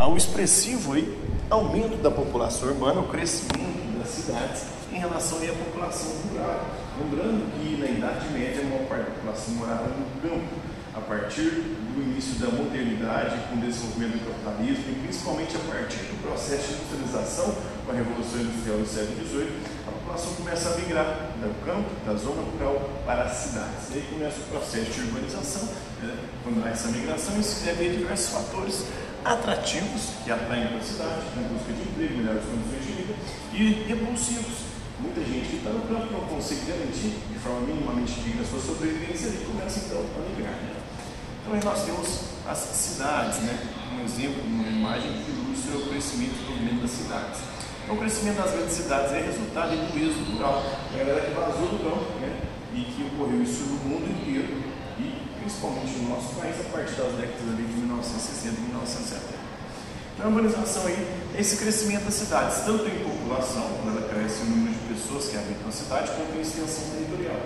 ao expressivo aí, aumento da população urbana, o crescimento das cidades em relação à população rural. Lembrando que na Idade Média a maior parte da população morava no campo. A partir do início da modernidade, com o desenvolvimento do capitalismo e principalmente a partir do processo de industrialização com a Revolução Industrial do século XVIII, a população começa a migrar do campo, da zona rural para as cidades. E aí começa o processo de urbanização. Né? Quando há essa migração, isso deve a diversos fatores atrativos que atraem para a cidade, em busca de emprego, melhores condições de vida, e repulsivos. Muita gente que está no campo não consegue garantir de forma minimamente digna a sua sobrevivência e começa então a migrar. Então aí nós temos as cidades, né? um exemplo, uma imagem que ilustra o crescimento do movimento das cidades. Então, o crescimento das grandes cidades é resultado do êxodo rural, a galera que vazou do campo, né? e que ocorreu isso no mundo inteiro, principalmente no nosso país, a partir das décadas de 1960 e 1970. Então, a urbanização aí é esse crescimento das cidades, tanto em população, quando ela cresce o número de pessoas que habitam a cidade, quanto em extensão territorial.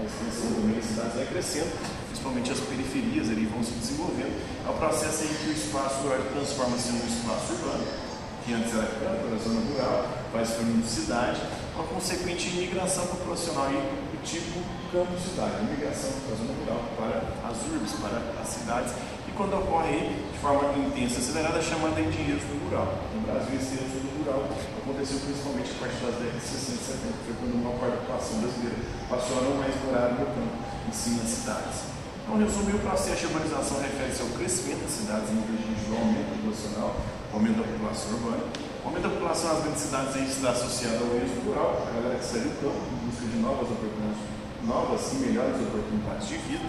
A extensão também das cidades vai crescendo, principalmente as periferias ali vão se desenvolvendo. É o processo aí que o espaço rural transforma-se num espaço urbano, que antes era campo, era zona rural, vai se tornando cidade, uma consequente imigração populacional aí do tipo campo-cidade, imigração da zona rural para as urbes, para as cidades, e quando ocorre de forma intensa, acelerada, chamada de êxodo rural. No Brasil, esse êxodo rural aconteceu principalmente a partir das décadas de 60 e 70, que foi quando uma parte da população brasileira passou a não mais morar no campo, e sim nas cidades. Então, resumir, o processo de urbanização refere-se ao crescimento das cidades em virtude do aumento populacional, aumento da população urbana. O aumento da população nas grandes cidades aí está associado ao êxodo rural, a galera que sai do campo em busca de novas oportunidades, novas e melhores oportunidades de vida,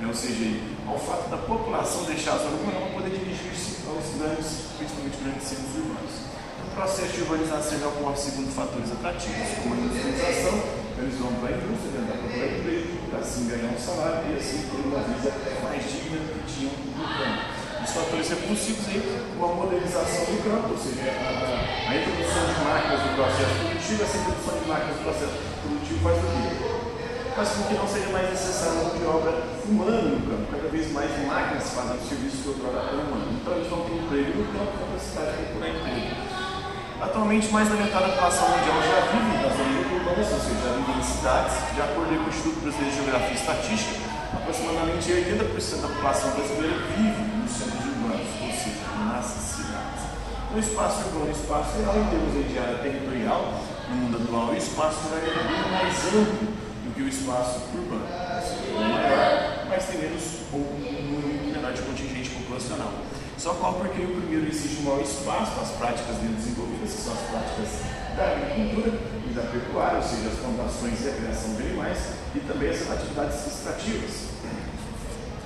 né? ou seja, ao fato da população deixar a zona urbana para poder dirigir-se aos grandes, principalmente grandes centros urbanos. O processo de urbanização ocorre segundo fatores atrativos, como a industrialização, eles vão para a indústria, tentar procurar emprego, assim ganhar um salário e assim ter uma vida mais digna do que tinham no campo. Os fatores repulsivos aí, a modernização do campo, ou seja, a, a, a introdução de máquinas no processo produtivo, essa introdução de máquinas no processo produtivo faz o quê? Faz com que não seja mais necessária mão de obra humana no campo, cada vez mais máquinas fazem serviços que outrora eram humanos. Então eles vão ter emprego no campo, vão para a cidade procurar emprego. Atualmente, mais da metade da população mundial já vive nas zonas urbanas, ou seja, já vive em cidades. De acordo com o Instituto Brasileiro de Geografia e Estatística, aproximadamente 80% da população brasileira vive nos centros urbanos, ou seja, nas cidades. O espaço urbano, o espaço geral, em termos de área territorial, no mundo atual, o espaço rural é bem mais amplo que o espaço urbano. É maior, mas tem menos menor de contingente populacional. Só qual porque o primeiro exige um maior espaço para as práticas dele desenvolvidas, que são as práticas da agricultura e da pecuária, ou seja, as plantações e a criação de animais, e também as atividades extrativas.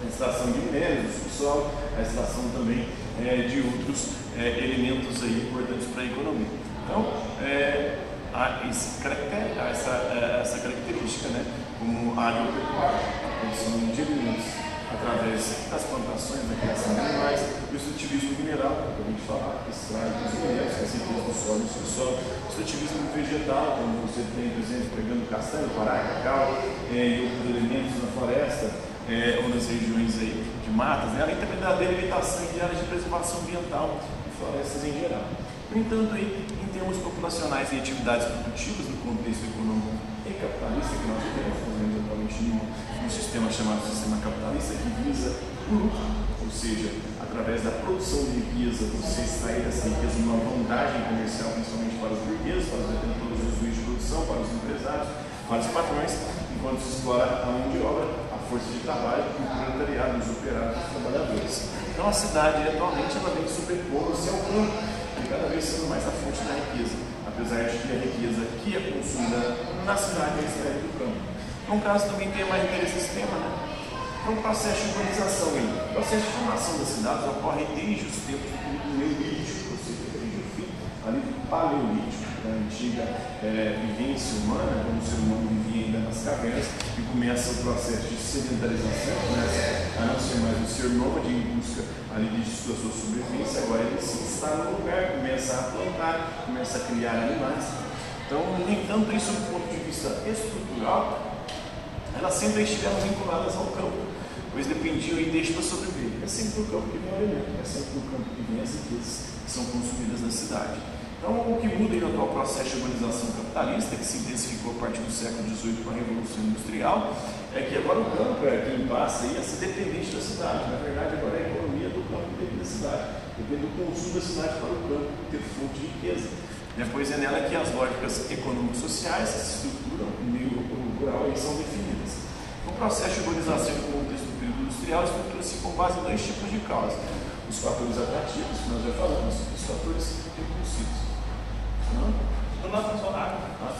A extração de minérios do subsolo, a extração também é, de outros é, elementos aí importantes para a economia. Então, é, há esse essa, essa característica, né, como agropecuária, a produção de alimentos através das plantações, da criação de animais, o extrativismo mineral, que a gente fala, extrai os minérios, que a síntese do solo e do subsolo, o extrativismo vegetal, quando você tem, por exemplo, pegando castanho, pará, cacau é, e outros elementos na floresta, é, ou nas regiões aí de matas, né, além também da delimitação de áreas de preservação ambiental e florestas em geral. No entanto, aí, em termos populacionais e atividades produtivas no contexto econômico e capitalista que nós nós vivemos atualmente num, sistema chamado sistema capitalista que visa o lucro, ou seja, através da produção de riqueza, você extrair essa riqueza uma vantagem comercial, principalmente para os burgueses, para os detentores dos meios de produção, para os empresários, para os patrões, enquanto se explora a mão de obra, a força de trabalho o proletariado, os operários, os trabalhadores. Então a cidade atualmente ela vem sobrepondo-se ao campo, cada vez sendo mais a fonte da riqueza apesar de que a riqueza que é consumida na cidade é extraída do campo. Então, caso também tenha mais interesse nesse tema, né? Então, o processo de urbanização aí, o processo de formação das cidades ocorre desde os tempos do Neolítico, ou seja, desde o fim ali do Paleolítico, da antiga é, vivência humana, quando o ser humano vivia ainda nas cavernas, e começa o processo de sedentarização, começa a não ser mais um ser nômade em busca ali de sua sobrevivência, agora ele se está no lugar, começa a plantar, começa a criar animais. Então, no entanto, isso do ponto de vista estrutural, elas sempre estiveram vinculadas ao campo. pois dependiam e deixam para sobreviver. É sempre o campo que vem o alimento, é sempre o campo que vem as riquezas que são consumidas na cidade. Então, o que muda no atual processo de urbanização capitalista, que se intensificou a partir do século XVIII com a Revolução Industrial, é que agora o campo é quem passa a ser dependente da cidade. Na verdade, agora é a economia do campo depende da cidade, depende do consumo da cidade para o campo ter fonte de riqueza. Depois é nela que as lógicas econômicas sociais que se estruturam no meio rural são definidas. O processo de urbanização no contexto do período industrial estrutura-se com base em dois tipos de causas. Os fatores atrativos, que nós já falamos, e os fatores Não? Não está funcionando. Ah,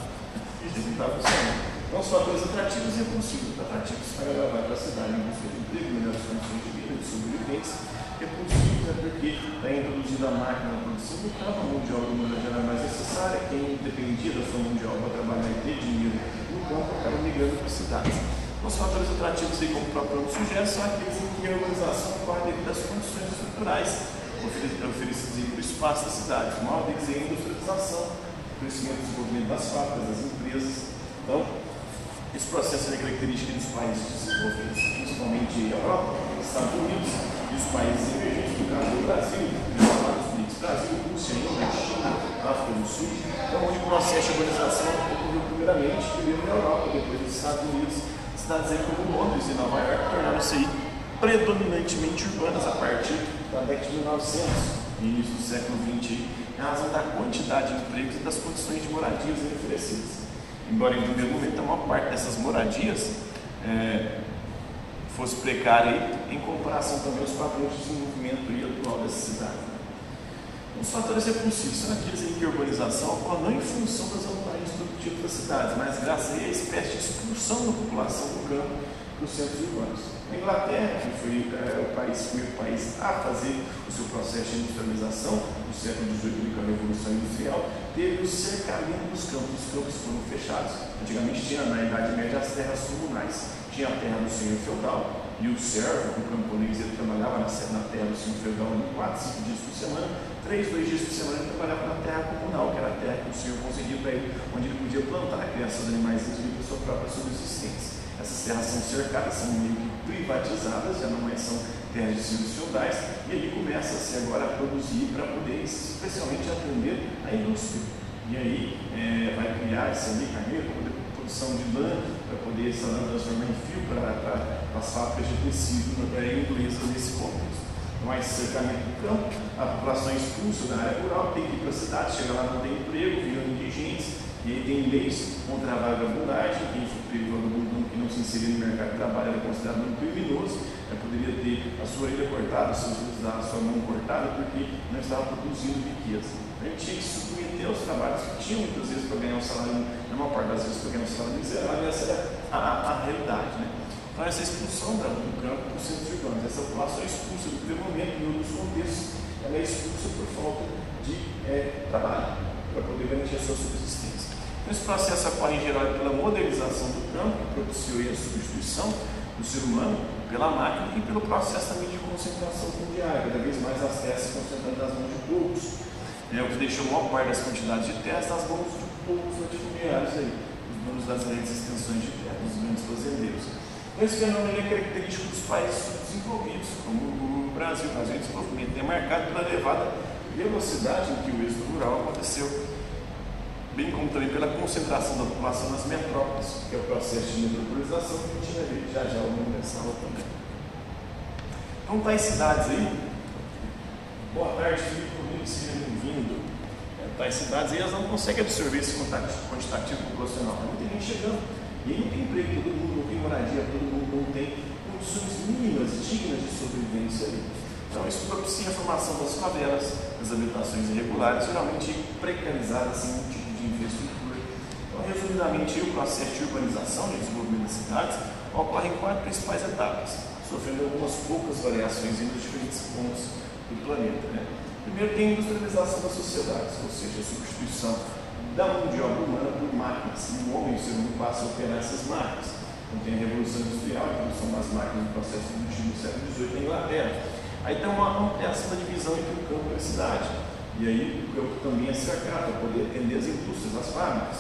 isso está funcionando. Então, os fatores atrativos e repulsivos. Atrativos para levar para a cidade em busca de emprego, melhores condições de vida, de sobrevivência. Repulsivos é porque está introduzindo a máquina na produção do campo, a mão de obra humana já era mais necessária. Quem dependia da sua mão de obra para trabalhar e ter dinheiro no campo acaba migrando para as cidades. Os fatores atrativos, como o próprio nome sugere, são aqueles em que a urbanização ocorre devido às condições estruturais oferecidas pelo espaço da cidade. O maior deles é a industrialização, o crescimento e desenvolvimento das fábricas, das empresas. Então, esse processo é característica dos países desenvolvidos, principalmente a Europa, Estados Unidos e os países emergentes, no caso do Brasil, os Estados Unidos, Brasil, Rússia, Índia, China, África do Sul, então, onde o processo de urbanização ocorreu primeiramente, primeiro na Europa, depois nos Estados Unidos, cidades aí como Londres e Nova York tornaram-se predominantemente urbanas a partir da década de 1900, início do século XX, em razão da quantidade de empregos e das condições de moradias oferecidas. Embora em primeiro momento a maior parte dessas moradias é, fosse precária em comparação também aos padrões de desenvolvimento atual dessa cidade. Os fatores repulsivos são aqueles em que a urbanização ocorre não em função das vantagens produtivas das cidades, mas graças a espécie de expulsão da população do campo para os centros urbanos. A Inglaterra, que foi é, o país, primeiro país a fazer o seu processo de industrialização no século XVIII, com a Revolução Industrial, teve o cercamento dos campos. Os campos foram fechados. Antigamente tinha, na Idade Média, as terras comunais. Tinha a terra do senhor feudal e o servo, o camponês, ele trabalhava na, terra do senhor feudal em 4, 5 dias por semana. Três, dois dias por semana ele trabalhava na terra comunal, que era a terra que o senhor conseguia para ele, onde ele podia plantar a criação de animais e sua própria subsistência. Essas terras são cercadas, são meio que privatizadas, já não mais são terras de senhores feudais, e ele começa-se agora a produzir para poder, especialmente, atender a indústria. E aí é, vai criar esse ali, poder produção de lã, para poder essa lã transformar em fio para, as fábricas de tecido é, inglesa nesse contexto. Então, esse cercamento do campo, a população é expulsa da área rural, tem que ir para a cidade, chega lá, não tem emprego, viram indigentes, e aí tem leis contra a vagabundagem, quem pego vagabundo que não se inserir no mercado de trabalho era considerado um criminoso, né, poderia ter a sua orelha cortada, a sua mão cortada, porque não estava produzindo riqueza. A gente tinha que submeter aos trabalhos que tinham muitas vezes para ganhar um salário, na maior parte das vezes para ganhar um salário miserável, essa era a, a realidade. Né? Então, essa expulsão da, do campo dos centros urbanos, essa população é expulsa do momento, em outros contextos, ela é expulsa por falta de é, trabalho, para poder garantir a sua subsistência. Esse processo ocorre em geral pela modernização do campo, que propiciou a substituição do ser humano pela máquina e pelo processo também de concentração fundiária, cada vez mais as terras se concentrando nas mãos de poucos, é, o que deixou maior parte das quantidades de terras nas mãos de poucos latifundiários aí, os donos das grandes extensões de terra, os grandes fazendeiros. Esse fenômeno é característico dos países desenvolvidos, como o Brasil. O Brasil em desenvolvimento é marcado pela elevada velocidade em que o êxodo rural aconteceu bem como também pela concentração da população nas metrópoles, que é o processo de metropolização que a gente vai ver já já ao longo dessa também. Então, tais cidades aí, boa tarde, Felipe Rodrigues, seja bem-vindo. É, tais cidades aí, elas não conseguem absorver esse quantitativo populacional. Tem muita gente chegando, e aí não tem emprego, todo mundo moradia, todo mundo não tem condições mínimas, dignas de sobrevivência ali. Então, isso propicia a formação das favelas, das habitações irregulares, geralmente precarizadas, sem assim, de infraestrutura. Então, resumidamente, o processo de urbanização e desenvolvimento das cidades ocorre em quatro principais etapas, sofrendo algumas poucas variações nos diferentes pontos do planeta. Né? Primeiro, tem a industrialização das sociedades, ou seja, a substituição da mão de obra humana por máquinas. E o homem, o ser humano, passa a operar essas máquinas. Então, tem a Revolução Industrial, a introdução das máquinas no processo produtivo do século XVIII na Inglaterra. Aí tem uma ampliação da divisão entre o campo e a cidade. E aí o campo também é cercado para poder atender as indústrias, as fábricas.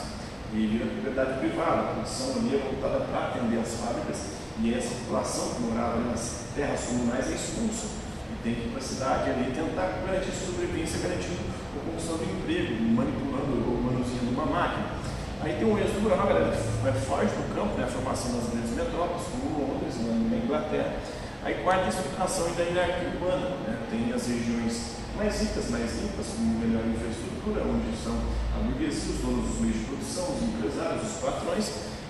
E vira propriedade privada, a produção ali é voltada para atender as fábricas E essa população que morava nas terras comunais é expulsa e tem que ir para a cidade ali tentar garantir sobrevivência, garantindo a conquistão do emprego, manipulando ou manuseando uma máquina. Aí tem um êxodo a galera vai foge do campo, né, a formação das grandes metrópoles, como Londres, na Inglaterra. Aí quarta explicação da hierarquia urbana, né, tem as regiões mais ricas, mais limpas, com melhor infraestrutura, onde são a burguesia, os donos dos meios de produção, os empresários, os patrões,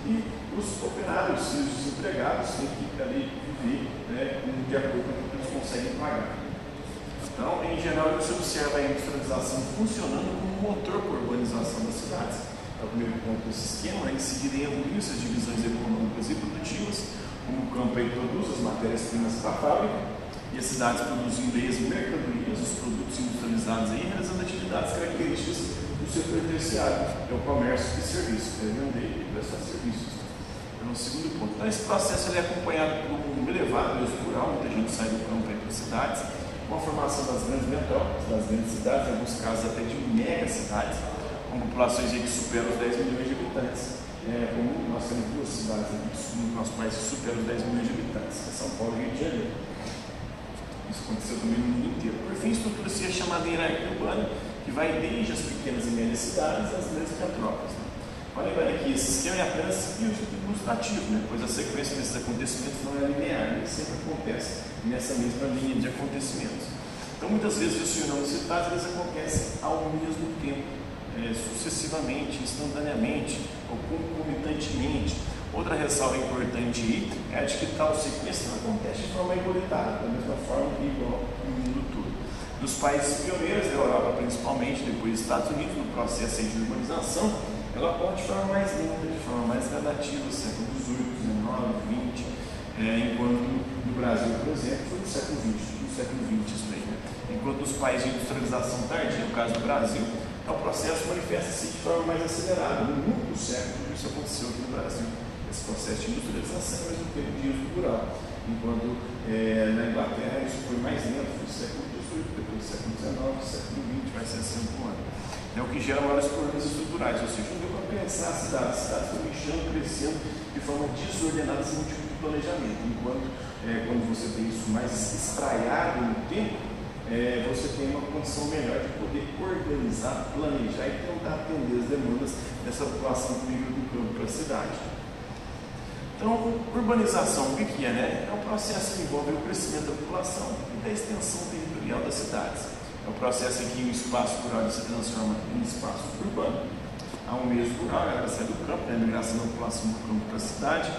e os operários e os desempregados têm que ali viver né, de acordo com o que eles conseguem pagar. Então, em geral, se observa a industrialização funcionando como motor para a urbanização das cidades. É o primeiro ponto desse esquema. Em seguida, evoluir essas divisões econômicas e produtivas, como o campo aí produz as matérias-primas para a fábrica, e as cidades produzindo aí as mercadorias, os produtos industrializados aí, realizando atividades características do setor terciário, que é o comércio e serviços, é vender e prestar serviços. Então, o segundo ponto. Então, esse processo ele é acompanhado por um elevado êxodo rural, muita gente sai do campo para as cidades, com a formação das grandes metrópoles, das grandes cidades, em alguns casos até de mega cidades, com populações que superam os 10 milhões de habitantes. É, como nós temos duas cidades aqui no nosso país que superam os 10 milhões de habitantes, que é São Paulo e Rio de Janeiro. Isso aconteceu também no mundo inteiro. Por fim, a estrutura se é chamada hierarquia urbana, que vai desde as pequenas e médias cidades às grandes metrópoles. Né? Olha lembrar que esse esquema é apenas ilustrativo, né? pois a sequência desses acontecimentos não é linear, nem sempre acontece nessa mesma linha de acontecimentos. Então, muitas vezes, os fenômenos citados eles acontecem ao mesmo tempo, é, sucessivamente, instantaneamente ou concomitantemente. Outra ressalva importante é a de que tal sequência não acontece de forma igualitária, da mesma forma que igual no mundo todo. Nos países pioneiros da Europa, principalmente, depois dos Estados Unidos, no processo de urbanização, ela pode de forma mais lenta, de forma mais gradativa, século XVIII, XIX, XX, é, enquanto no Brasil, por exemplo, foi no século XX, no século XX isso né? Enquanto nos países de industrialização tardia, no caso do Brasil, o processo manifesta-se de forma mais acelerada. No mundo do século, isso aconteceu aqui no Brasil, esse processo de industrialização, tempo de uso rural. Enquanto é, na Inglaterra isso foi mais lento, no século XVIII, depois do século XIX, século XX, vai ser assim por ano é o que gera maiores problemas estruturais, ou seja, não deu para pensar a cidade, a cidade foi inchando, crescendo de forma desordenada, sem tipo de planejamento, enquanto é, quando você tem isso mais espraiado no tempo, é, você tem uma condição melhor de poder organizar, planejar e tentar atender as demandas dessa população que migra do campo para a cidade. Então, urbanização, o que é? Né? É um processo que envolve o crescimento da população e da extensão territorial das cidades. É um processo em que o espaço rural se transforma em espaço urbano. Há um meio rural, a sai do campo, né, a migração da população do campo para a cidade.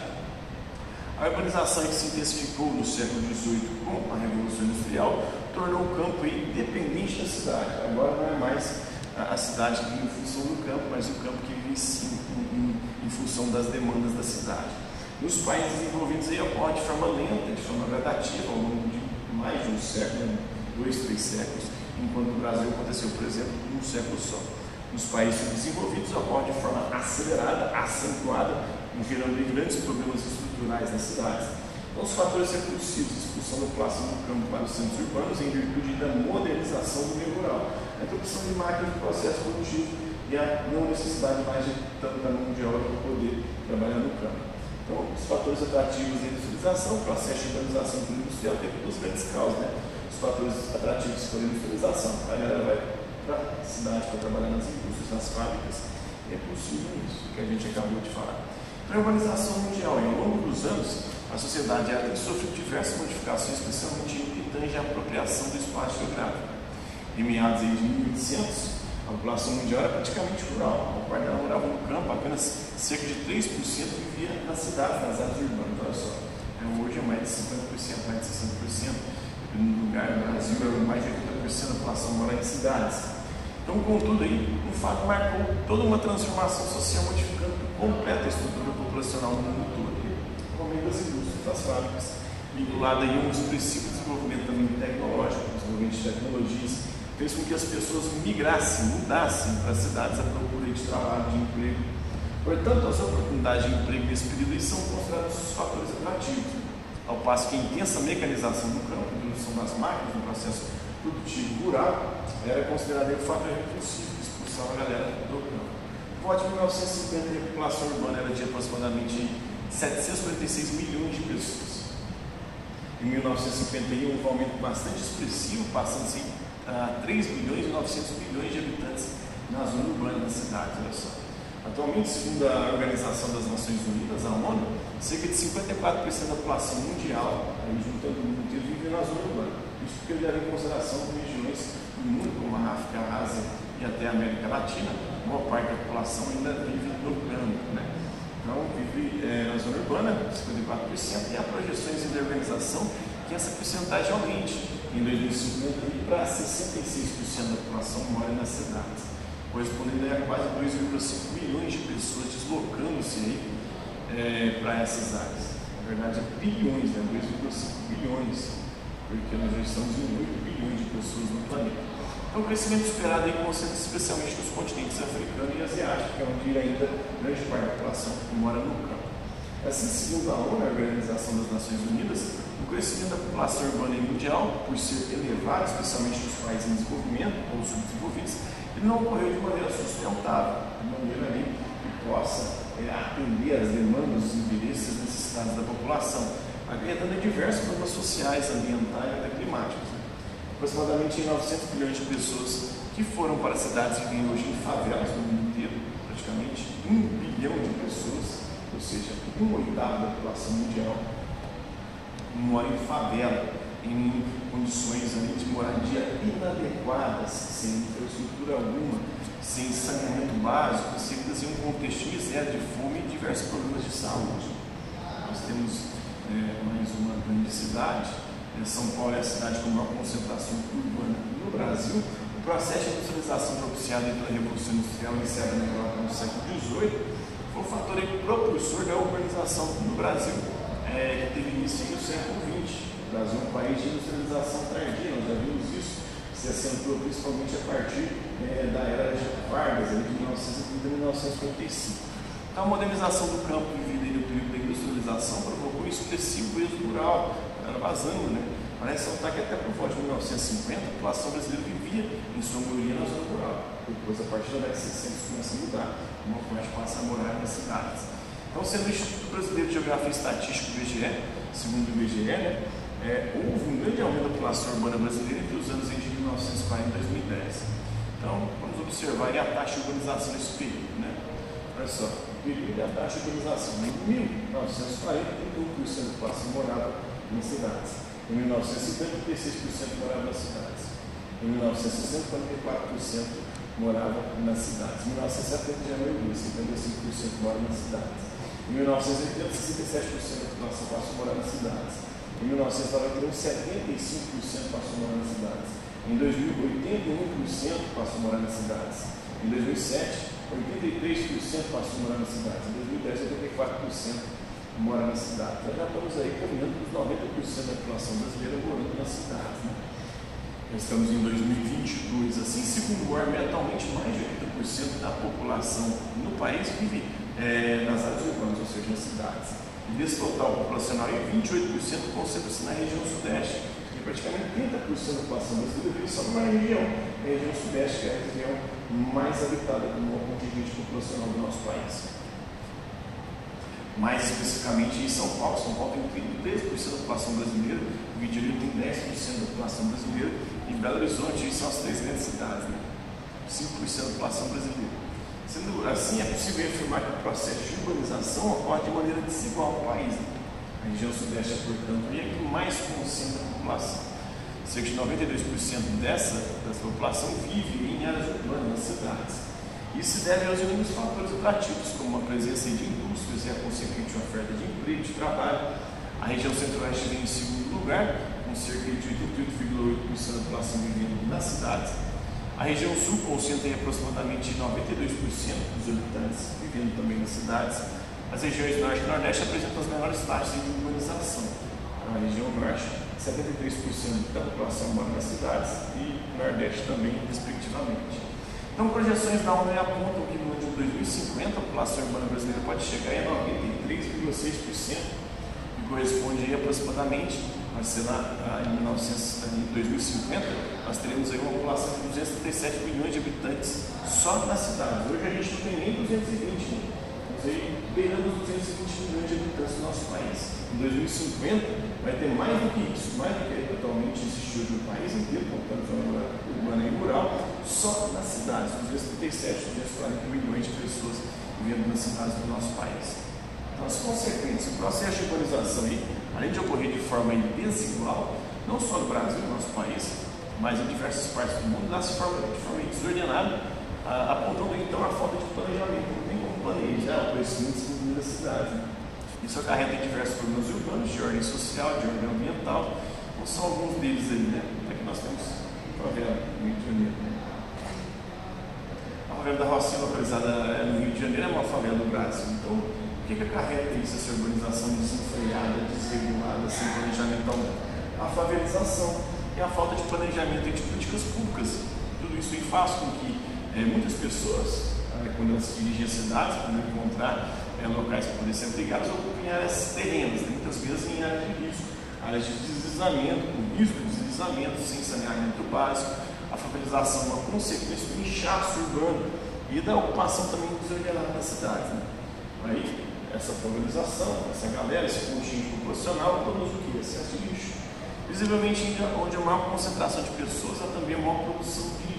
A urbanização que se intensificou no século XVIII com a Revolução Industrial tornou o campo independente da cidade. Agora não é mais a, cidade que vive em função do campo, mas o campo que vive em, em, em função das demandas da cidade. Nos países desenvolvidos aí ocorre de forma lenta, de forma gradativa, ao longo de mais de um século, dois, três séculos enquanto no Brasil aconteceu, por exemplo, num século só. Nos países desenvolvidos ocorre de forma acelerada, acentuada, gerando grandes problemas estruturais nas cidades. Então, os fatores recursivos, expulsão da população do campo para os centros urbanos em virtude da modernização do meio rural, a introdução de máquinas de processo produtivo e a não necessidade mais de tanta mão de obra para poder trabalhar no campo. Então, os fatores atrativos da industrialização, o processo de urbanização industrial tem duas grandes causas, né? os fatores atrativos for a industrialização. A galera vai para a cidade para trabalhar nas indústrias, nas fábricas. É possível isso que a gente acabou de falar. Para a urbanização mundial, ao longo dos anos, a sociedade ela tem sofrido diversas modificações, especialmente em que tange a apropriação do espaço geográfico. Em meados de 1800, a população mundial era praticamente rural. A parte dela morava no campo, apenas cerca de 3% vivia nas cidades, nas áreas urbanas. Olha só, hoje é mais de 50%, mais de 60% no lugar no Brasil, mais de 80% da população mora em cidades. Então, contudo, aí, o fato marcou toda uma transformação social, modificando completa a estrutura populacional no mundo todo. O aumento das indústrias, das fábricas, vinculado aí a um expressivo desenvolvimento também tecnológico, desenvolvimento de tecnologias, fez com que as pessoas migrassem, mudassem para as cidades à procura de trabalho, de emprego. Portanto, as oportunidades de emprego nesse período são considerados os fatores atrativos ao passo que a intensa mecanização do campo, a introdução das máquinas no processo produtivo rural, era considerada um fator repulsivo que expulsava a galera do campo. De 1950, a população urbana era de aproximadamente 746 milhões de pessoas. Em 1951, houve um aumento bastante expressivo, passando-se a 3 bilhões e 900 milhões de habitantes na zona urbana da cidade. Olha só. Atualmente, segundo a Organização das Nações Unidas, a ONU, cerca de 54% da população mundial, aí juntando o mundo inteiro, vive na zona urbana. Isso porque leva em consideração regiões do mundo, como a África, a Ásia e até a América Latina, boa parte da população ainda vive no campo. Né? Então, vive é, na zona urbana, 54%, e há projeções da organização que essa porcentagem aumente em 2050 para 66% da população mora nas cidades correspondendo a quase 2,5 milhões de pessoas deslocando-se é, para essas áreas. Na verdade, é bilhões, né? 2,5 bilhões, porque nós já estamos em 8 bilhões de pessoas no planeta. Então, o crescimento esperado aí concentra especialmente nos continentes africano e asiático, que é onde ainda grande parte da população mora no campo. Assim, segundo a ONU, a Organização das Nações Unidas, o crescimento da população urbana mundial, por ser elevado, especialmente nos países em desenvolvimento ou subdesenvolvidos, ele não ocorreu de maneira sustentável, de maneira ali que possa é, atender às demandas, os interesses e necessidades da população, acarretando diversos problemas sociais, ambientais e até climáticos. Aproximadamente 900 milhões de pessoas que foram para cidades que vivem hoje em favelas no mundo inteiro, praticamente um bilhão de pessoas, ou seja, um oitavo da população mundial, mora em favela em condições ali de moradia inadequadas, sem infraestrutura alguma, sem saneamento básico, inseridas em um contexto miséria de fome e diversos problemas de saúde. Nós temos é, mais uma grande cidade, São Paulo é a cidade com maior concentração urbana no Brasil. O processo de industrialização propiciado pela Revolução Industrial iniciada na Europa no século XVIII foi um fator propulsor da urbanização no Brasil, é, que teve início no século XX. O Brasil é um país de industrialização tardia, nós já vimos isso, se acentuou principalmente a partir é, da era de Vargas, de 1930 a 1955. Então, a modernização do campo vivido no período da industrialização provocou um expressivo êxodo rural, era vazando, né? Parece notar que até por volta de 1950 a população brasileira vivia em sua maioria na zona rural. Depois, a partir da década de 60, começa a mudar, uma parte passa a morar nas cidades. Então, sendo o Instituto Brasileiro de Geografia e Estatística, o IBGE, segundo o IBGE, né, é, houve um grande aumento da população urbana brasileira entre os anos de 1940 e 2010. Então, vamos observar a taxa de urbanização nesse período. Né? Olha só, o período da taxa de urbanização. Em 1940, 31% da população morava nas cidades. Em 1950, 36% morava nas cidades. Em 1960, 44% morava nas cidades. Em 1970 já é maioria, 55% mora nas cidades. Em 1980, 67% da passou a morar nas cidades. Em 1991, 75% passou a morar nas cidades. Em 2000, 81% passou a morar nas cidades. Em 2007, 83% passou a morar nas cidades. Em 2010, 84% mora nas cidades. Nós já estamos aí caminhando para os 90% da população brasileira morando nas cidades. Né? Nós estamos em 2022. Assim, segundo o ORM, atualmente mais de 80% da população no país vive é, nas áreas urbanas, ou seja, nas cidades. E desse total populacional, 28% concentra-se na região sudeste, e praticamente 30% da população brasileira vive só numa região, a região sudeste, que é a região mais habitada com o contingente populacional do nosso país. Mais especificamente em São Paulo, São Paulo tem 33% da população brasileira, o Rio de Janeiro tem 10% da população brasileira, e Belo Horizonte são as três grandes cidades, né? 5% da população brasileira. Sendo assim, é possível afirmar que o processo de urbanização ocorre de maneira desigual no país. A região sudeste é, portanto, a que mais concentra a população. Cerca de 92% dessa, dessa população vive em áreas urbanas, nas cidades. Isso se deve aos inúmeros fatores atrativos, como a presença de indústrias e a consequente oferta de emprego de trabalho. A região centro-oeste vem em segundo lugar, com cerca de 88,8% da população vivendo nas cidades a região sul concentra aproximadamente 92% dos habitantes vivendo também nas cidades. As regiões norte e nordeste apresentam as menores taxas de urbanização. A região norte, 73% da população mora nas cidades e nordeste também, respectivamente. Então, projeções da ONU apontam que no ano de 2050 a população urbana brasileira pode chegar a 93,6%, que corresponde a aproximadamente mas sei lá, em, 1900, em 2050, nós teremos aí uma população de 237 milhões de habitantes só nas cidades. Hoje a gente não tem nem 220, né? Aí beirando os 220 milhões de habitantes do nosso país. Em 2050 vai ter mais do que isso, mais do que atualmente existe hoje no país inteiro, contando zona urbana e rural, só nas cidades, 237, 240 milhões de pessoas vivendo nas cidades do nosso país. Então, as consequências, o processo de urbanização aí, além de ocorrer de forma desigual, não só no Brasil, no nosso país, mas em diversas partes do mundo, dá de forma, de forma desordenada, apontando então a falta de planejamento. Planejar o crescimento da cidade. Isso acarreta diversos problemas urbanos, de ordem social, de ordem ambiental. Não são alguns deles aí, né? Aqui nós temos a favela no Rio de Janeiro. Né? A favela da Rocinha, localizada no Rio de Janeiro, é uma favela do Brasil. Então, o que, que acarreta isso, essa urbanização desenfreada, desregulada, sem planejamento algum? A favelização e a falta de planejamento de políticas públicas. Tudo isso faz com que é, muitas pessoas, quando elas se dirigem às cidades, quando encontrar é, locais para poder ser abrigados, ocupam áreas terrenas, né? muitas vezes em áreas de risco, áreas de deslizamento, com risco de deslizamento, sem saneamento básico, a favelização é uma consequência do inchaço urbano e da ocupação também desordenada das cidades. Né? Aí, essa favelização, essa galera, esse conjunto populacional, produz o que? Excesso de lixo. Visivelmente, onde há maior concentração de pessoas, há também maior produção de.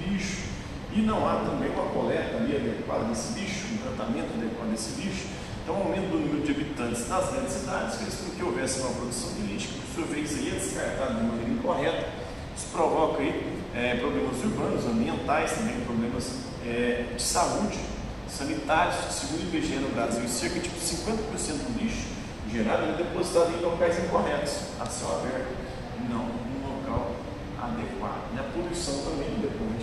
E não há também uma coleta ali adequada desse lixo, um tratamento adequado desse lixo. Então, o aumento do número de habitantes nas grandes cidades fez com que houvesse uma produção de lixo, que por sua vez é descartado de maneira incorreta. Isso provoca aí, é, problemas urbanos, ambientais, também problemas é, de saúde, sanitários. Segundo o IBGE no Brasil, cerca de 50% do lixo gerado é depositado em locais incorretos, a céu aberto, não num local adequado. E a poluição também, depois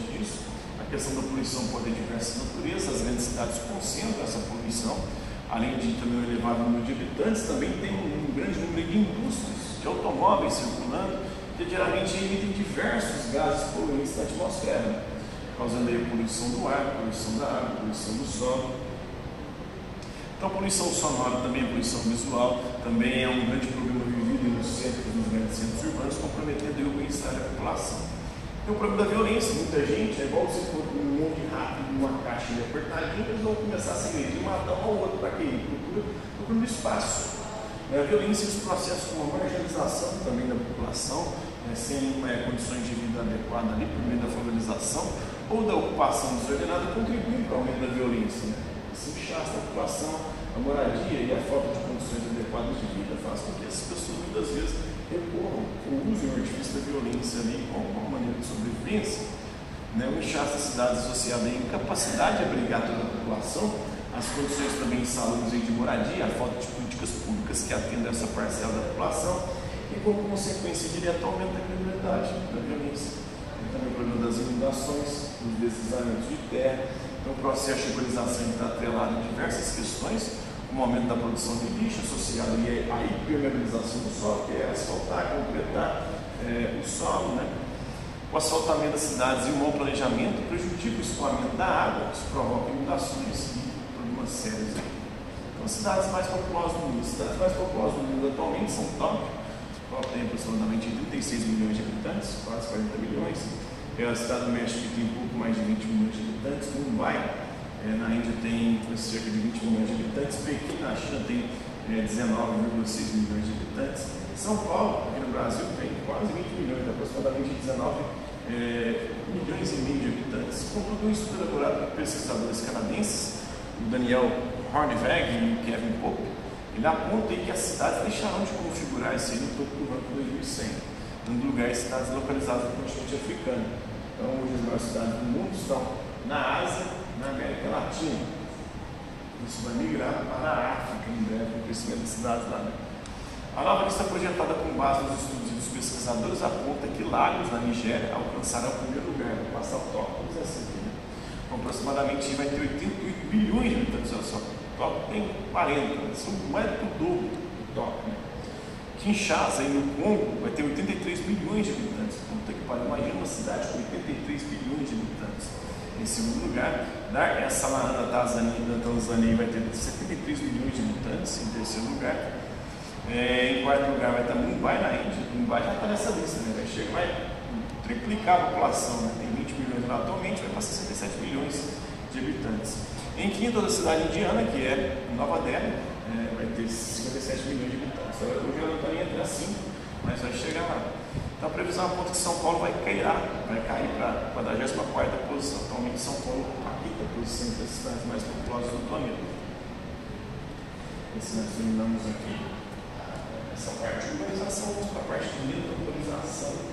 questão da poluição pode ter diversas naturezas, as grandes cidades concentram essa poluição além de também um elevado número de habitantes, também tem um grande número de indústrias, de automóveis circulando, que geralmente emitem diversos gases poluentes na atmosfera, causando aí a poluição do ar, poluição da água, poluição do solo. Então, a poluição sonora também, a poluição visual, também é um grande problema vivido nos centros, nos grandes centros urbanos, comprometendo o bem-estar da população. Tem o problema da violência, muita gente, é igual você for um monte rápido numa caixa apertadinha, eles vão começar a se medir, matar um ao outro para quê? Procura, procura espaço. Né? A violência e os processos como a marginalização também da população, né? sem é, condições de vida adequadas ali, por meio da favorização ou da ocupação desordenada, contribuem para o aumento da violência. Né? Esse inchaço da população, a moradia e a falta de condições adequadas de vida faz com que essas pessoas muitas vezes recorram ou usem o artifício da violência ali como uma maneira de sobrevivência, né? o inchaço das cidades associado à incapacidade de abrigar toda a população, as condições também insalubres de moradia, a falta de políticas públicas que atendam essa parcela da população e como consequência direta aumento da criminalidade, da violência. E também o problema das inundações, dos deslizamentos de terra. Então o processo de urbanização está atrelado a diversas questões, um aumento da produção de lixo associado à hipermeabilização do solo, que é asfaltar, completar é, o solo, né? o asfaltamento das cidades e o mau planejamento prejudica o escoamento da água, isso provoca inundações e problemas sérios. Então, as cidades mais populosas do mundo, cidades mais populosas do mundo atualmente são Tóquio, Tóquio tem aproximadamente 36 milhões de habitantes, quase 40 milhões, é a cidade do México que tem um pouco mais de 20 milhões de habitantes, Mumbai é, na Índia tem cerca de 20 milhões de habitantes, Pequim na China tem é, 19,6 milhões de habitantes, São Paulo, aqui no Brasil, tem quase 20 milhões, aproximadamente 19 é, milhões e meio de habitantes. Com tudo isso elaborado por pesquisadores canadenses, o Daniel Hornweg e o Kevin Pope, ele aponta que as cidades deixarão de configurar esse no topo do ranking 2100, dando lugar a cidades localizadas no continente africano. Então, hoje as maiores cidades do mundo estão na Ásia, na América Latina. Isso vai migrar para a África em breve, com o crescimento das cidades lá. Né? A nova lista projetada com base nos estudos dos pesquisadores aponta que Lagos, na Nigéria, alcançará o primeiro lugar, vai passar o vamos assim, né? com aproximadamente vai ter 88 bilhões de habitantes, olha só. O Tóquio tem 40, são mais do que o dobro do Tóquio. Né? Kinshasa, aí no Congo, vai ter 83 bilhões de habitantes. Puta que pariu, imagina uma cidade com 83 bilhões de habitantes. Em segundo lugar, Dar essa Samarana da Tanzânia vai ter 73 milhões de habitantes, em terceiro lugar. É, em quarto lugar vai estar Mumbai na Índia. Mumbai já está nessa lista, né? vai, chegar, vai triplicar a população, né? tem 20 milhões lá atualmente, vai para 67 milhões de habitantes. Em quinta, a cidade indiana, que é Nova Delhi, é, vai ter 57 milhões de habitantes. Hoje ela está entre as 5, mas vai chegar lá. Então a previsão aponta que São Paulo vai cair, vai cair para a 44 posição. Atualmente São Paulo ocupa a quinta posição entre as cidades mais populosas do planeta. Esse nós terminamos aqui essa parte de urbanização, a parte de metropolização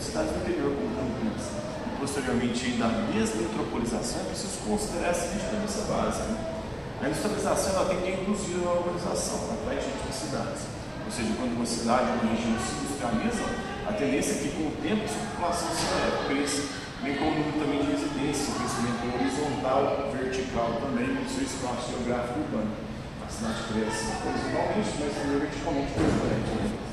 cidades do interior como Campinas, e posteriormente ainda a desmetropolização, é preciso considerar a seguinte premissa básica. Né? A industrialização ela tem que induzir a urbanização, atrai gente das cidades. Ou seja, quando uma cidade, uma região se industrializa, a tendência é que com o tempo a população se cresça, bem como o número também de residência, crescimento horizontal, vertical também no seu espaço geográfico urbano. A cidade cresce horizontalmente, mas também verticalmente cresce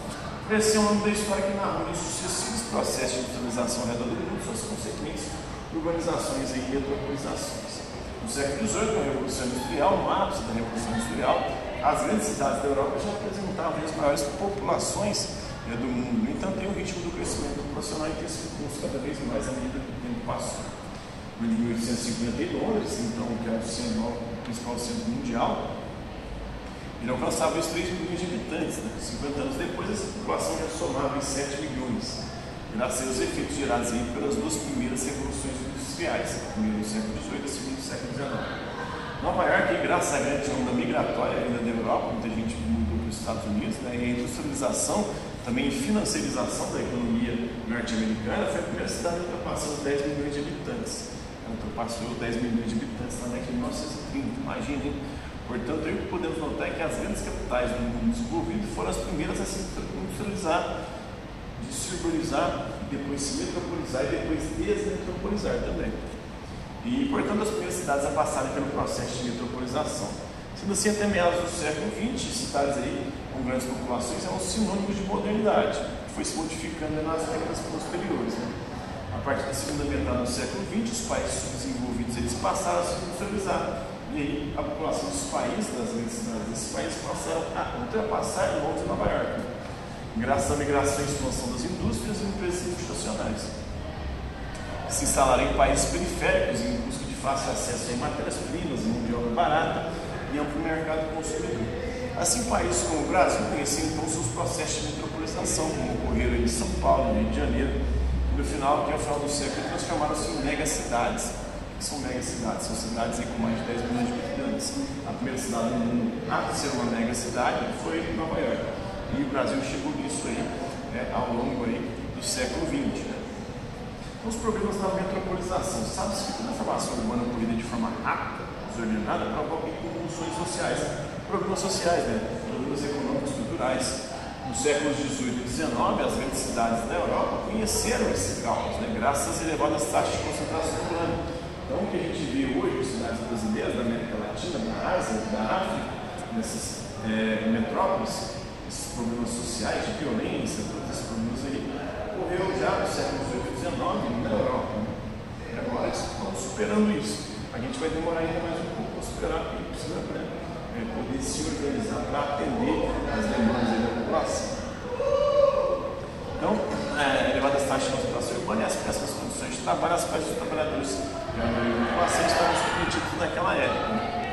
longo da história que narrou em sucessivos processos de industrialização ao redor do mundo, suas consequências, urbanizações e metropolizações. No século XVIII, com a Revolução Industrial, no ápice da Revolução Industrial, as grandes cidades da Europa já apresentavam as maiores populações né, do mundo. Entanto, tem o ritmo do crescimento populacional intensificou cada vez mais à medida que o tempo passou. De 1850, em Londres, então, que era o, centro, o principal centro mundial, ele alcançava os 3 milhões de habitantes. Né? 50 anos depois, essa população já somava em 7 milhões, graças aos efeitos gerados aí pelas duas primeiras revoluções industriais, a primeira no século XVIII e a segunda no século XIX. Nova York, graças à grande onda migratória vinda da Europa, muita gente mudou para os Estados Unidos, né? e a industrialização, também financiarização da economia norte-americana, foi a primeira cidade a ultrapassar os 10 milhões de habitantes. Ela ultrapassou 10 milhões de habitantes na década de 1930, imaginem Portanto, o que podemos notar é que as grandes capitais do mundo desenvolvido foram as primeiras a se industrializar, de se urbanizar, depois se metropolizar e depois desmetropolizar também. E, portanto, as primeiras cidades a passarem pelo processo de metropolização. Sendo assim, até meados do século XX, cidades aí com grandes populações eram sinônimos de modernidade, que foi se modificando nas décadas posteriores. Né? A partir da segunda metade do século XX, os países subdesenvolvidos eles passaram a se industrializar e aí a população dos países, das grandes cidades desses países, passaram a ultrapassar Londres e Nova York, graças à migração e expansão das indústrias e empresas multinacionais. Se instalaram em países periféricos em busca de fácil acesso a matérias-primas, mão de obra barata e amplo mercado consumidor. Assim, países como o Brasil conheciam então seus processos de metropolização, como ocorreram em São Paulo, Rio de Janeiro, e no final, que ao final do século transformaram-se em megacidades são megacidades, são cidades com mais de 10 milhões de habitantes. A primeira cidade do mundo a ser uma megacidade foi Nova York. E o Brasil chegou nisso aí né, ao longo aí do século XX. Né? Então, os problemas da metropolização. Sabe-se que toda a formação urbana ocorrida de forma rápida, desordenada, provoca convulsões sociais. Problemas sociais, né? problemas econômicos, culturais. No século XVIII e XIX, as grandes cidades da Europa conheceram esse caos, né? graças às elevadas taxas de concentração urbana. Então, o que a gente vê hoje nas cidades brasileiras, da América Latina, da Ásia, da África, nessas é, metrópoles, esses problemas sociais de violência, todos esses problemas aí, ocorreu já no século XVIII e XIX na Europa. Né? superando isso. A gente vai demorar ainda mais um pouco para superar, porque precisa né, é, poder se organizar para atender as demandas da população. Então, é, elevadas taxas de concentração urbana e as péssimas condições de trabalho, as quais os trabalhadores e a população estavam submetidos naquela época.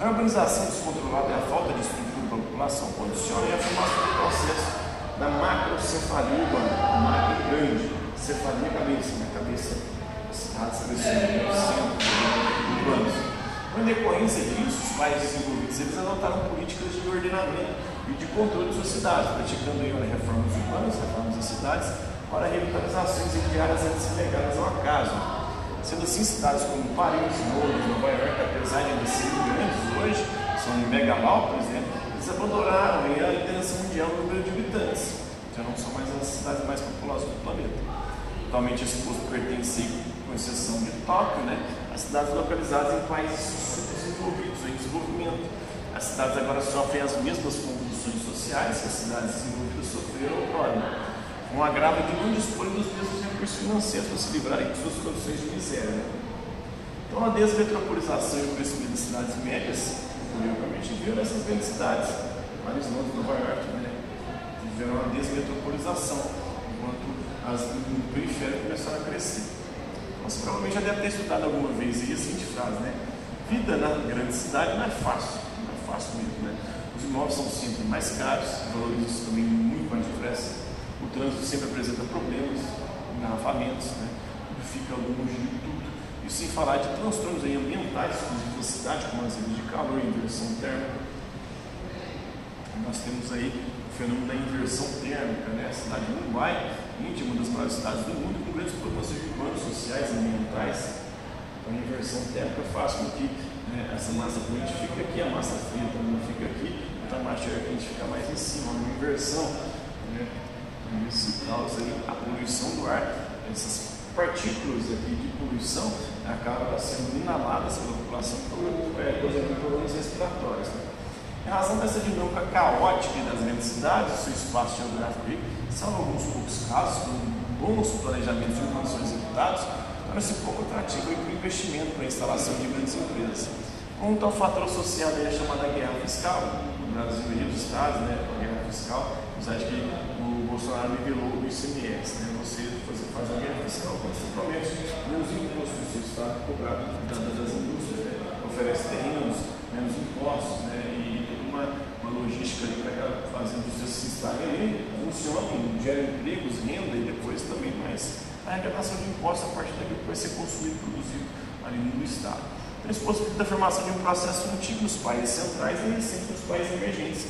A urbanização descontrolada e a falta de estrutura para a população condiciona a formação do processo da macrocefalia urbana, macro grande, cefalia cabeça, na cabeça, cidades crescendo, centro, urbanos. Em decorrência disso, os países desenvolvidos eles adotaram políticas de ordenamento e de controle de suas cidades, praticando aí, reformas urbanas, reformas das cidades, para revitalizações de áreas antes legadas ao acaso. Sendo assim, cidades como Paris, Londres, Nova York, apesar de serem grandes hoje, são megalópolis, né? eles abandonaram a liderança mundial no número de habitantes. Já não são mais as cidades mais populosas do planeta. Atualmente esse posto pertence, com exceção de Tóquio, né, a cidades localizadas em países subdesenvolvidos, em desenvolvimento. As cidades agora sofrem as mesmas condições sociais que as cidades desenvolvidas sofreram outrora, um agravo de não disporem dos mesmos recursos financeiros para se livrarem de suas condições de miséria. Né? Então a desmetropolização e o crescimento das cidades médias Provavelmente viu nessas grandes cidades, Paris, Londres, Nova York, né? Tiveram uma desmetropolização, enquanto as no periférico começaram a crescer. Você provavelmente já deve ter estudado alguma vez e assim de frase, né? Vida na grande cidade não é fácil, não é fácil mesmo, né? Os imóveis são sempre mais caros, valorizam também muito mais depressa. O trânsito sempre apresenta problemas, engarrafamentos, né? Fica longe de tudo. E sem falar de transtornos ambientais exclusivos da cidade, como as de calor inversão térmica. Nós temos aí o fenômeno da inversão térmica, né? A cidade de Mumbai, Índia, uma das maiores cidades do mundo, com grandes problemas urbanos, sociais ambientais. Então, a inversão térmica faz com que né, essa massa quente fique aqui, a massa fria também fica aqui, então a massa quente fica mais em cima, uma inversão. Né? Isso causa aí a poluição do ar, essas partículas aqui de poluição acabam sendo inaladas pela população é, causando problemas respiratórios. Né? Em razão dessa dinâmica caótica das grandes cidades, seu espaço geográfico são alguns poucos casos, com bons planejamentos e condições executados, torna-se pouco atrativo para o investimento para a instalação de grandes empresas. Um tal fator associado à chamada guerra fiscal, no Brasil e nos Estados, né, a guerra fiscal, apesar de que Bolsonaro nivelou o ICMS, né, você faz a guerra fiscal quando você promete menos impostos seu Estado cobrado das indústrias, né? oferece terrenos, menos impostos, né? e uma, uma logística para fazer a indústria se instale ali, funcione, gera empregos, renda e depois também mais a arrecadação de impostos a partir daquilo que vai ser consumido e produzido ali no Estado. Então, isso possibilita a formação de um processo antigo nos países centrais e recente nos países emergentes,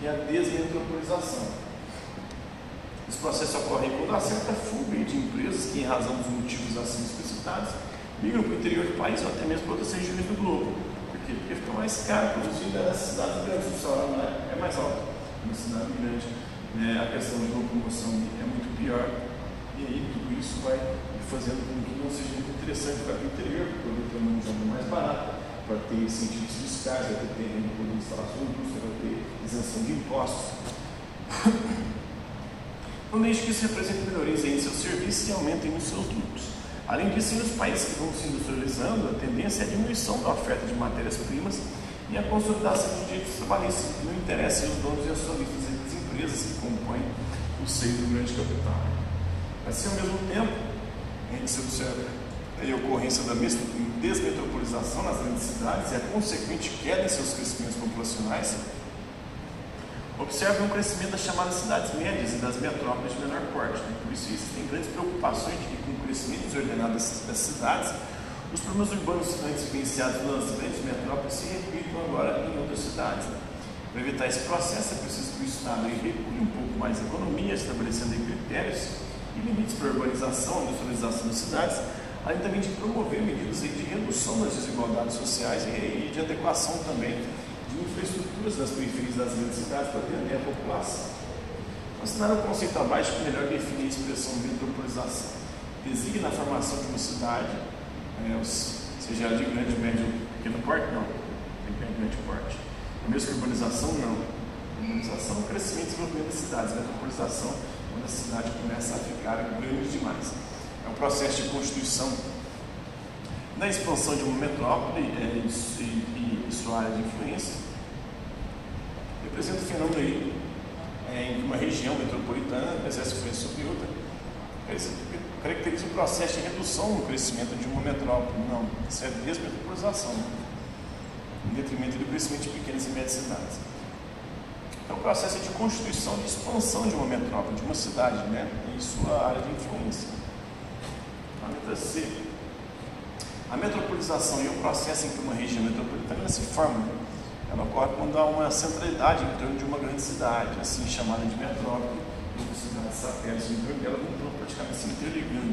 que é a desmetropolização. Esse processo ocorre quando há certa fuga de empresas que, em razão dos motivos assim explicitados, migram para o interior do país ou até mesmo para outras regiões do globo. Por quê? Porque fica mais caro produzir nas cidades grandes, o salário é mais alto. Uma cidade grande, né, a questão de locomoção é muito pior. E aí tudo isso vai fazendo com que não seja muito interessante para o interior, porque o produto é um mais barato, para ter cientistas fiscais, vai ter terreno para instalar sua indústria, vai ter isenção de impostos. No meio que isso representa melhorias em seus serviços e aumentem os seus lucros. Além disso, nos países que vão se industrializando, a tendência é a diminuição da oferta de matérias-primas e a consolidação de direitos trabalhistas, que não interessam os donos e acionistas das empresas que compõem o seio do grande capital. Assim, ao mesmo tempo, a gente se observa a ocorrência da desmetropolização nas grandes cidades e a consequente queda em seus crescimentos populacionais, observa um crescimento das chamadas cidades médias e das metrópoles de menor porte. Né? Por isso, existem grandes preocupações de que, com o crescimento desordenado das cidades, os problemas urbanos antes vivenciados nas grandes metrópoles se repitam agora em outras cidades. Né? Para evitar esse processo, é preciso que o Estado recule um pouco mais a economia, estabelecendo critérios e limites para a urbanização e industrialização das cidades, além também de promover medidas de redução das desigualdades sociais e de adequação também infraestruturas das periferias das grandes cidades para atender a população. Considerar o conceito abaixo que melhor define a expressão metropolização. Designa a formação de uma cidade, é, seja de grande, médio, pequeno porte, não, tem grande porte. A mesma urbanização, não. Urbanização é o crescimento e desenvolvimento das cidades. Metropolização, quando a cidade começa a ficar grande demais. É um processo de constituição na expansão de uma metrópole é, e, e, e, sua área de influência, representa o fenômeno aí é, em que uma região metropolitana exerce influência sobre outra, caracteriza o processo de redução no crescimento de uma metrópole. Não, isso é desmetropolização, né? em detrimento do crescimento de pequenas e médias cidades. Então, o processo de constituição de expansão de uma metrópole, de uma cidade, né, em sua área de influência. A letra C. A metropolização e o processo em que uma região metropolitana se forma, ela ocorre quando há uma centralidade em torno de uma grande cidade, assim chamada de metrópole, e cidades satélites em torno dela estão praticamente se interligando.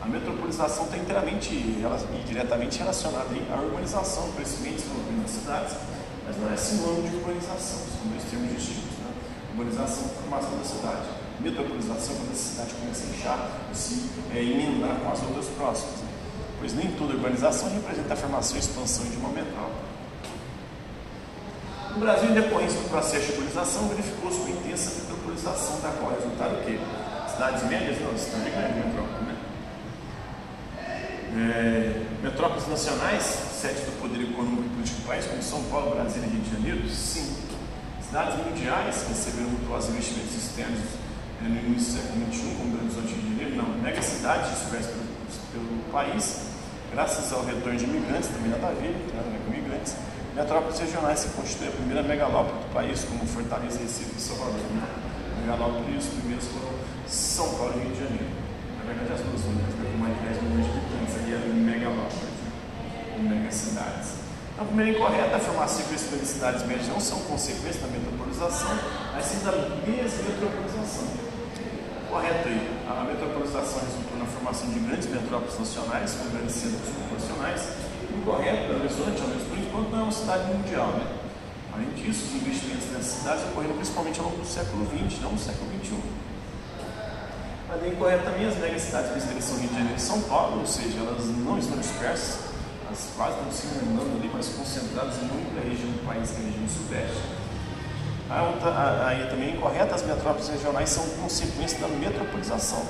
A metropolização está inteiramente e diretamente relacionada à urbanização, crescimento e desenvolvimento das cidades, mas não é sinônimo de urbanização, são dois termos distintos. Né? Urbanização é formação da cidade, metropolização é quando a cidade começa a inchar se é, emendar com as outras próximas. Pois nem toda urbanização representa a formação e expansão de uma metrópole. No Brasil, em decorrência do processo de urbanização, verificou-se uma intensa metropolização, da qual resultado o quê? Cidades médias, não, cidade grande, metrópole, né? É, metrópoles nacionais, sede do poder econômico e político do país, como São Paulo, Brasília e Rio de Janeiro, sim. Cidades mundiais receberam mutuais investimentos externos é, no início do século XXI, como Grande Horizonte de Janeiro, não. Mega cidades dispersas pelo, pelo país, graças ao retorno de imigrantes, também nada a ver, nada a com imigrantes. Metrópoles regionais se constituem a primeira megalópole do país, como Fortaleza, Recife e Salvador. Né? Megalópole, os primeiros foram São Paulo e Rio de Janeiro. Na verdade, as duas únicas, né, com mais de 10 milhões de habitantes, ali eram megalópolis, né? megacidades. Então, primeiro, incorreta, a formação e crescimento de cidades médias não são consequências da metropolização, mas sim da desmetropolização. Correto aí. A metropolização resultou na formação de grandes metrópoles nacionais, com grandes centros proporcionais. Incorreto, pelo restante, ao menos por enquanto, não é uma cidade mundial. Né? Além disso, os investimentos nessas cidades ocorreram principalmente ao longo do século XX, não do século XXI. Mas é incorreto também as megacidades presentes são Rio de Janeiro e São Paulo, ou seja, elas não estão dispersas, elas quase estão se emendando ali, mas concentradas em muita região do país, que é a região sudeste. Aí também incorreto, as metrópoles regionais são consequência da metropolização,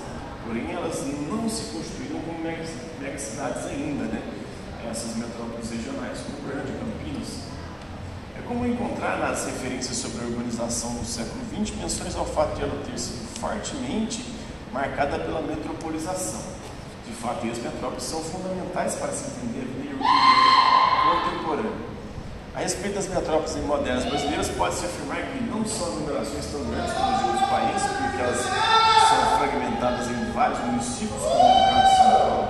porém elas não se construíram como megacidades ainda, né? Essas metrópoles regionais, como Goiânia, Campinas. É comum encontrar nas referências sobre a urbanização no século XX menções ao fato de ela ter sido fortemente marcada pela metropolização. De fato, as metrópoles são fundamentais para se entender a vida contemporânea. A respeito das metrópoles modernas brasileiras, pode-se afirmar que não são numerações tão grandes como de outros países, porque elas são fragmentadas em vários municípios, como no caso de São Paulo.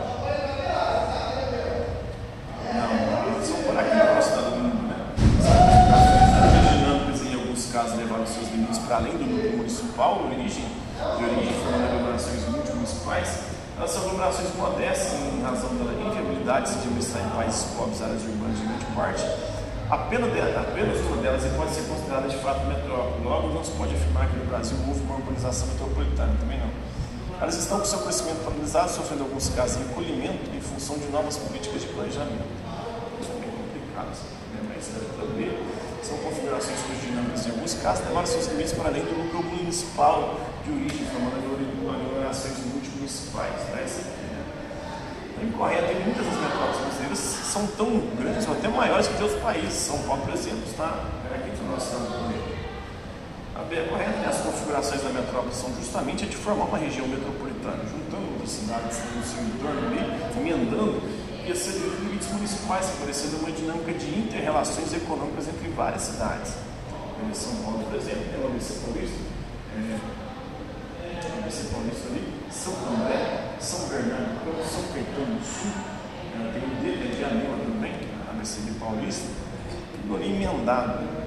Não, são por aqui nosso estado do mundo, né? As dinâmicas, em alguns casos, levaram seus limites para além do núcleo municipal, origem de origem formando aglomerações multimunicipais, elas são aglomerações modestas em razão da inviabilidade de administrar em países pobres áreas urbanas de grande parte. Apenas, apenas uma delas pode ser considerada de fato metrópole. Logo, não se pode afirmar que no Brasil houve uma urbanização metropolitana, também não. Elas estão com seu crescimento paralisado, sofrendo alguns casos recolhimento em função de novas políticas de planejamento. Isso é complicado, né? mas também são configurações dinâmicas em alguns casos levaram seus limites para além do núcleo municipal de origem, formando aglomerações multimunicipais. Tá? É incorreto. E muitas das metrópoles brasileiras são tão grandes ou até maiores que de outros países. São Paulo, por exemplo, está aqui que nós estamos correndo. A B é correta, né? as configurações da metrópole são justamente a de formar uma região metropolitana, juntando outras cidades no seu entorno ali, emendando e a ser limites municipais, favorecendo uma dinâmica de inter-relações econômicas entre várias cidades. São Paulo, por exemplo, tem ABC Paulista, é, ABC Paulista ali, São André, São Bernardo, São Caetano do Sul, tem o dele, é de Anema também, ABC de Paulista, tudo ali emendado.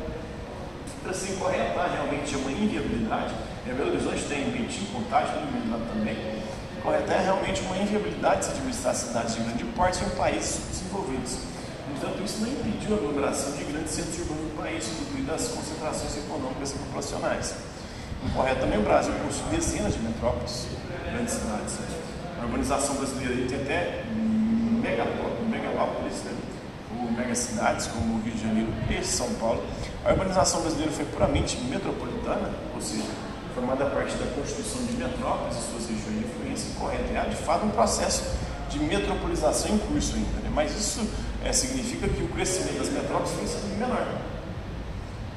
Para ser incorreto, realmente é uma inviabilidade. É, Belo Horizonte tem Betim, Contagem, tudo emendado também. Correto é realmente uma inviabilidade de se administrar cidades de grande porte em países desenvolvidos. Entanto, isso não impediu a aglomeração de grandes centros urbanos do país, incluindo as concentrações econômicas e populacionais. Incorreto também o Brasil possui dezenas de metrópoles, grandes cidades. A urbanização brasileira tem até megalópolis, né? ou megacidades, como Rio de Janeiro e São Paulo. A urbanização brasileira foi puramente metropolitana, ou seja, formada a partir da construção de metrópoles e suas regiões de influência incorreta. É de fato um processo de metropolização em curso ainda, né? mas isso é, significa que o crescimento das metrópoles foi sendo menor.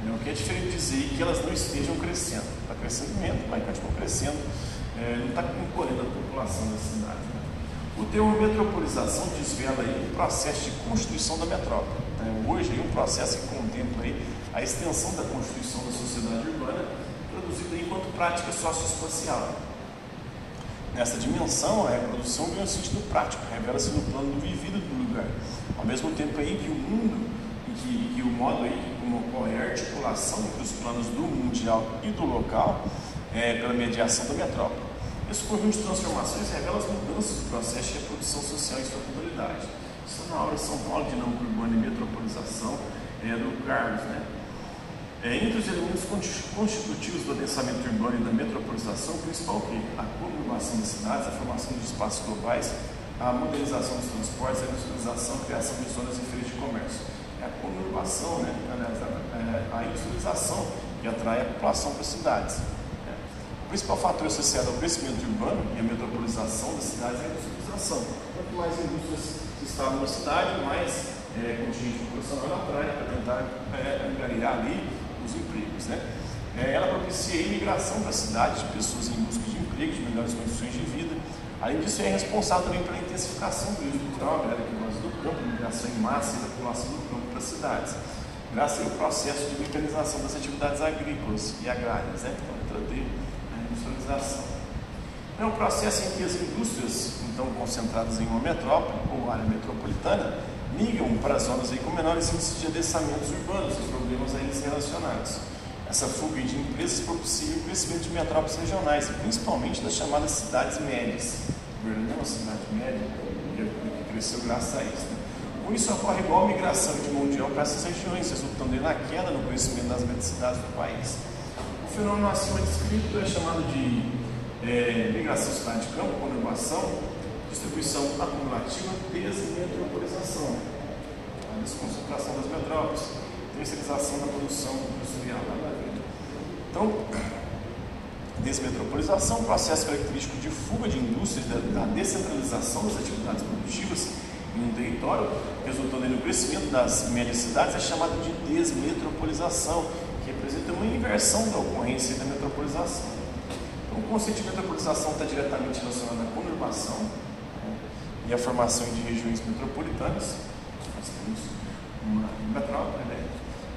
Né? O que é diferente dizer que elas não estejam crescendo. Está crescendo menos, mas continuam crescendo, é, não está encolhendo a população da cidade. Né? O termo metropolização desvela aí o processo de constituição da metrópole. Né? Hoje, aí, um processo que contempla aí a extensão da constituição da sociedade urbana, traduzida enquanto prática socioespacial. Nessa dimensão, a reprodução ganha um sentido prático, revela-se no plano do vivido do lugar. Ao mesmo tempo aí que o mundo, que, que o modo aí como ocorre a articulação entre os planos do mundial e do local, é, pela mediação da metrópole. Esse conjunto de transformações revela as mudanças do processo de reprodução social em sua totalidade. Isso na obra São Paulo, Dinâmica Urbana e Metropolização, é, do Carlos, né? É, entre os elementos constitutivos do adensamento urbano e da metropolização, o principal que a conurbação das cidades, a formação de espaços globais, a modernização dos transportes, a industrialização, a criação de zonas e feiras de comércio. É a conurbação, né, a, a industrialização que atrai a população para as cidades. Né. O principal fator associado ao crescimento urbano e à metropolização das cidades é a industrialização. Quanto mais indústrias se instalam numa cidade, mais é, contingente populacional atrai para tentar é, angariar ali os empregos. Né? É, ela propicia a imigração para a cidade de pessoas em busca de emprego, de melhores condições de vida. Além disso, é responsável também pela intensificação do uso cultural, a galera que gosta do campo, migração em massa e da população do campo para as cidades, graças ao processo de mecanização das atividades agrícolas e agrárias, né? então, de industrialização. É um processo em que as indústrias, então concentradas em uma metrópole ou área metropolitana, migram para zonas aí com menores índices de adensamentos urbanos e problemas a eles relacionados. Essa fuga de empresas propicia o crescimento de metrópoles regionais, principalmente das chamadas cidades médias. Berlim é uma cidade média que cresceu graças a isso. Né? Com isso ocorre igual migração de mão de obra para essas regiões, resultando na queda no crescimento das grandes cidades do país. O fenômeno acima descrito é chamado de é, migração cidade de campo, conurbação, distribuição acumulativa, desmetropolização, a desconcentração das metrópoles, terceirização da produção industrial. Então, desmetropolização, processo característico de fuga de indústrias, da, descentralização das atividades produtivas em um território, resultando no crescimento das médias cidades, é chamado de desmetropolização, que representa uma inversão da ocorrência da metropolização. Então, o conceito de metropolização está diretamente relacionado à conurbação, e a formação de regiões metropolitanas. Nós temos uma metrópole, né?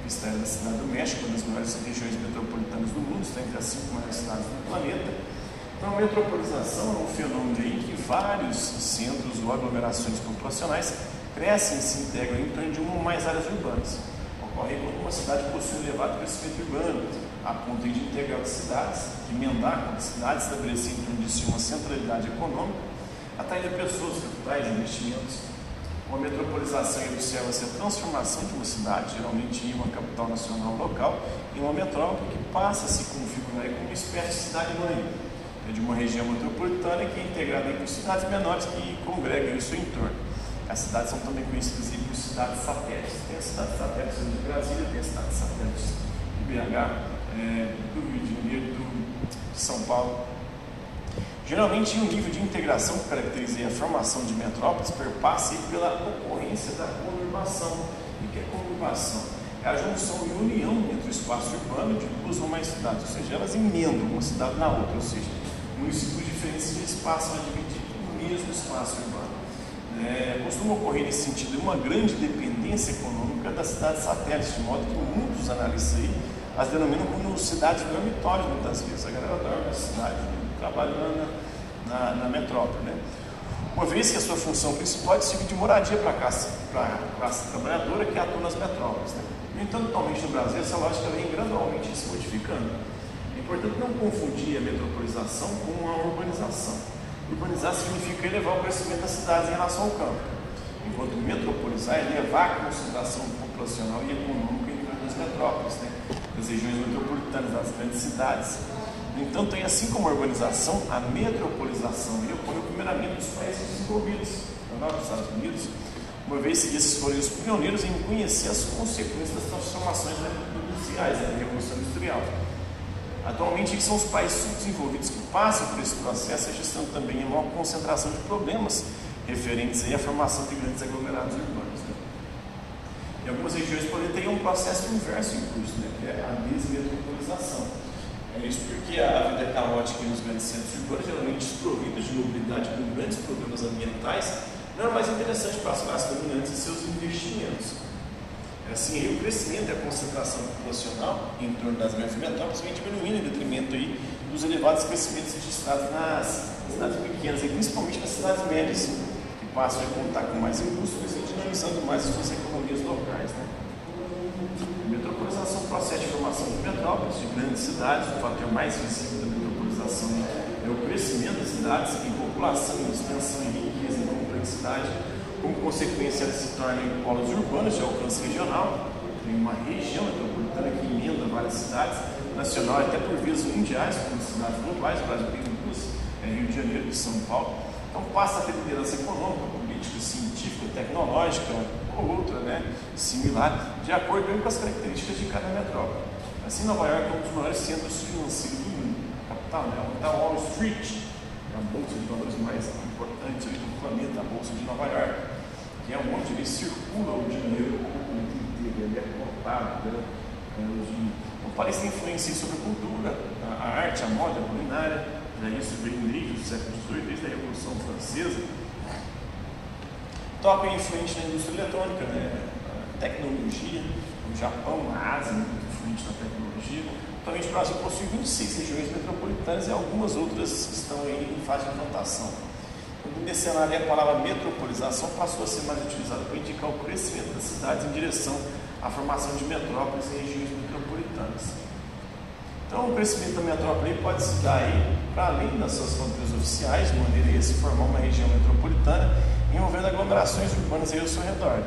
Vista da cidade do México, uma das maiores regiões metropolitanas do mundo, está entre as cinco maiores cidades do planeta. Então, a metropolização é um fenômeno em que vários centros ou aglomerações populacionais crescem e se integram em torno de uma ou mais áreas urbanas. Ocorre quando uma cidade possui um elevado crescimento urbano, a ponto de integrar as cidades, de emendar com as cidades, estabelecer em torno de si uma centralidade econômica atraindo pessoas, capitais, investimentos. Uma metropolização observa-se a transformação de uma cidade, geralmente em uma capital nacional local, em uma metrópole que passa a se configurar como uma espécie de cidade-mãe, é de uma região metropolitana que é integrada por cidades menores que congregam em seu entorno. As cidades são também conhecidas por cidades satélites. Tem as cidades satélites de Brasília, tem as cidades satélites de BH, é, do Rio de Janeiro, do, de São Paulo, Geralmente, um nível de integração que caracteriza a formação de metrópoles perpassa pela ocorrência da conurbação. O que é conurbação? É a junção e união entre o espaço urbano de duas ou mais cidades, ou seja, elas emendam uma cidade na outra, ou seja, municípios diferentes se espaçam a dividir o mesmo espaço urbano. É, costuma ocorrer nesse sentido uma grande dependência econômica das cidades satélites, de modo que muitos analistas aí as denominam como cidades dormitórias muitas vezes. A galera dorme na cidade, trabalhando na, na, metrópole. Né? Uma vez que a sua função principal é de servir de moradia para a classe, classe trabalhadora que atua nas metrópoles. Né? No entanto, atualmente no Brasil, essa lógica vem gradualmente se modificando. É importante não confundir a metropolização com a urbanização. Urbanizar significa elevar o crescimento das cidades em relação ao campo, enquanto metropolizar é elevar a concentração populacional e econômica em das metrópoles, né? das regiões metropolitanas, das grandes cidades. No entanto, assim como a urbanização, a metropolização ocorreu primeiramente nos países desenvolvidos, na Europa, Estados Unidos, uma vez que esses foram os pioneiros em conhecer as consequências das transformações industriais, da Revolução Industrial. Atualmente, são os países subdesenvolvidos que passam por esse processo, registrando também a maior concentração de problemas referentes à formação de grandes aglomerados urbanos. Né? Em algumas regiões, porém, tem um processo inverso em curso, né? que é a desmetropolização. É isso porque a vida é caótica nos grandes centros urbanos, geralmente desprovidos de mobilidade com grandes problemas ambientais, não é mais interessante para as classes dominantes e seus investimentos. Assim, o crescimento e a concentração populacional em torno das grandes metrópoles vem diminuindo em detrimento aí dos elevados crescimentos registrados nas cidades pequenas, e principalmente nas cidades médias, que passam a contar com mais indústrias e dinamizando mais as suas economias locais. Né? A procede de formação de metrópoles, de grandes cidades, o fator mais visível da metropolização é o crescimento das cidades em população, em extensão, em riqueza, em complexidade. Como consequência, elas se tornam polos urbanos de alcance regional, tem uma região metropolitana que emenda várias cidades, nacional até por vias mundiais, como cidades globais, o Brasil tem duas, é Rio de Janeiro e São Paulo. Então passa a ter liderança econômica, política, científica, tecnológica ou outra né, similar, de acordo com as características de cada metrópole. Assim, Nova York é um dos maiores centros financeiros do mundo, capital, né? Então, Wall Street, é a bolsa de valores mais importante do planeta, a bolsa de Nova York, que é onde ele circula o dinheiro o mundo inteiro, ele é cotado, né? Então, Paris tem influência sobre a cultura, a, arte, a moda, a culinária, já isso vem desde o século XVIII, desde a Revolução Francesa. É influente na indústria eletrônica, né? tecnologia, o Japão, a Ásia, muito influente na tecnologia. Atualmente o Brasil possui 26 regiões metropolitanas e algumas outras estão em fase de implantação. Nesse cenário, a palavra metropolização passou a ser mais utilizada para indicar o crescimento das cidades em direção à formação de metrópoles e regiões metropolitanas. Então, o crescimento da metrópole pode se dar aí para além das suas fronteiras oficiais, de maneira a se formar uma região metropolitana envolvendo aglomerações urbanas aí ao seu redor.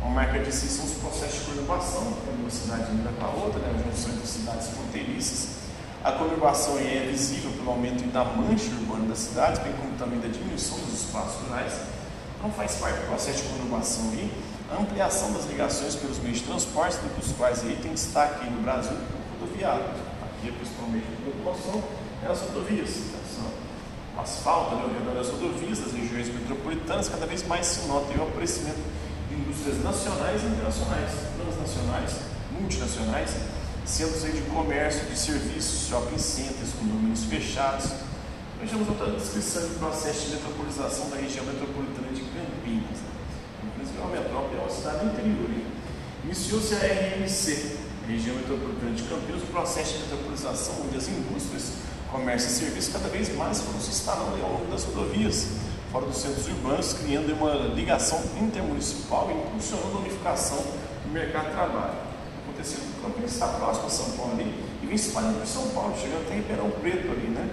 Uma marca de si são os processos de conurbação, quando uma cidade muda para outra, né, a junção entre cidades fronteiriças. A conurbação é visível pelo aumento da mancha urbana das cidades, bem como também da diminuição dos espaços rurais. Então faz parte do processo de conurbação aí a ampliação das ligações pelos meios de transporte, dos quais aí tem destaque no Brasil o rodoviário. Aqui, principalmente, a preocupação é as rodovias. O asfalto né, ao redor das rodovias, das regiões metropolitanas, cada vez mais se nota o aparecimento de indústrias nacionais e internacionais, transnacionais, multinacionais, centros de comércio, de serviços, shopping centers, condomínios fechados. Vejamos outra descrição do processo de metropolização da região metropolitana de Campinas. Campinas é uma metrópole, é uma cidade interior. Iniciou-se a RMC, região metropolitana de Campinas, o processo de metropolização, onde as indústrias, comércio e serviços cada vez mais se instalando ao longo das rodovias, fora dos centros urbanos, criando uma ligação intermunicipal e impulsionando a unificação do mercado de trabalho acontecendo no Campinas, está próximo a São Paulo ali, e vem se espalhando por São Paulo, chegando até Ribeirão Preto ali, né?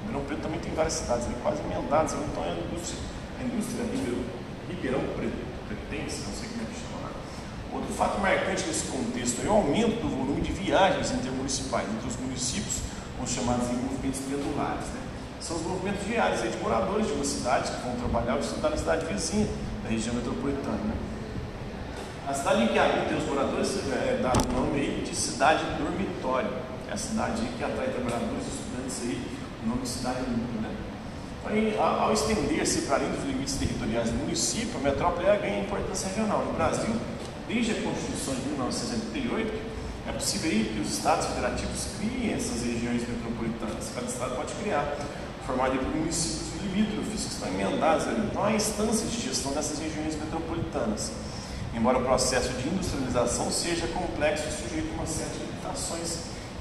Ribeirão Preto também tem várias cidades ali, quase emendadas, então é a indústria, a indústria Ribeirão, Ribeirão Preto, Pretense, não sei como é que chama. Outro fato marcante nesse contexto é o aumento do volume de viagens intermunicipais entre os municípios, os chamados movimentos pendulares, né? São os movimentos diários de moradores de uma cidade que vão trabalhar ou estudar na cidade vizinha, da região metropolitana, né? A cidade em que habitam os moradores é dado o nome de cidade dormitório. É a cidade que atrai trabalhadores e estudantes aí, o nome de cidade única, né? Aí, ao estender-se para além dos limites territoriais do município, a metrópole ganha importância regional. No Brasil, desde a Constituição de 1988, é possível aí que os estados federativos criem essas regiões metropolitanas. Cada estado pode criar, formado por municípios limítrofes que estão emendados ali. Então, há instâncias de gestão dessas regiões metropolitanas embora o processo de industrialização seja complexo e sujeito a uma série de limitações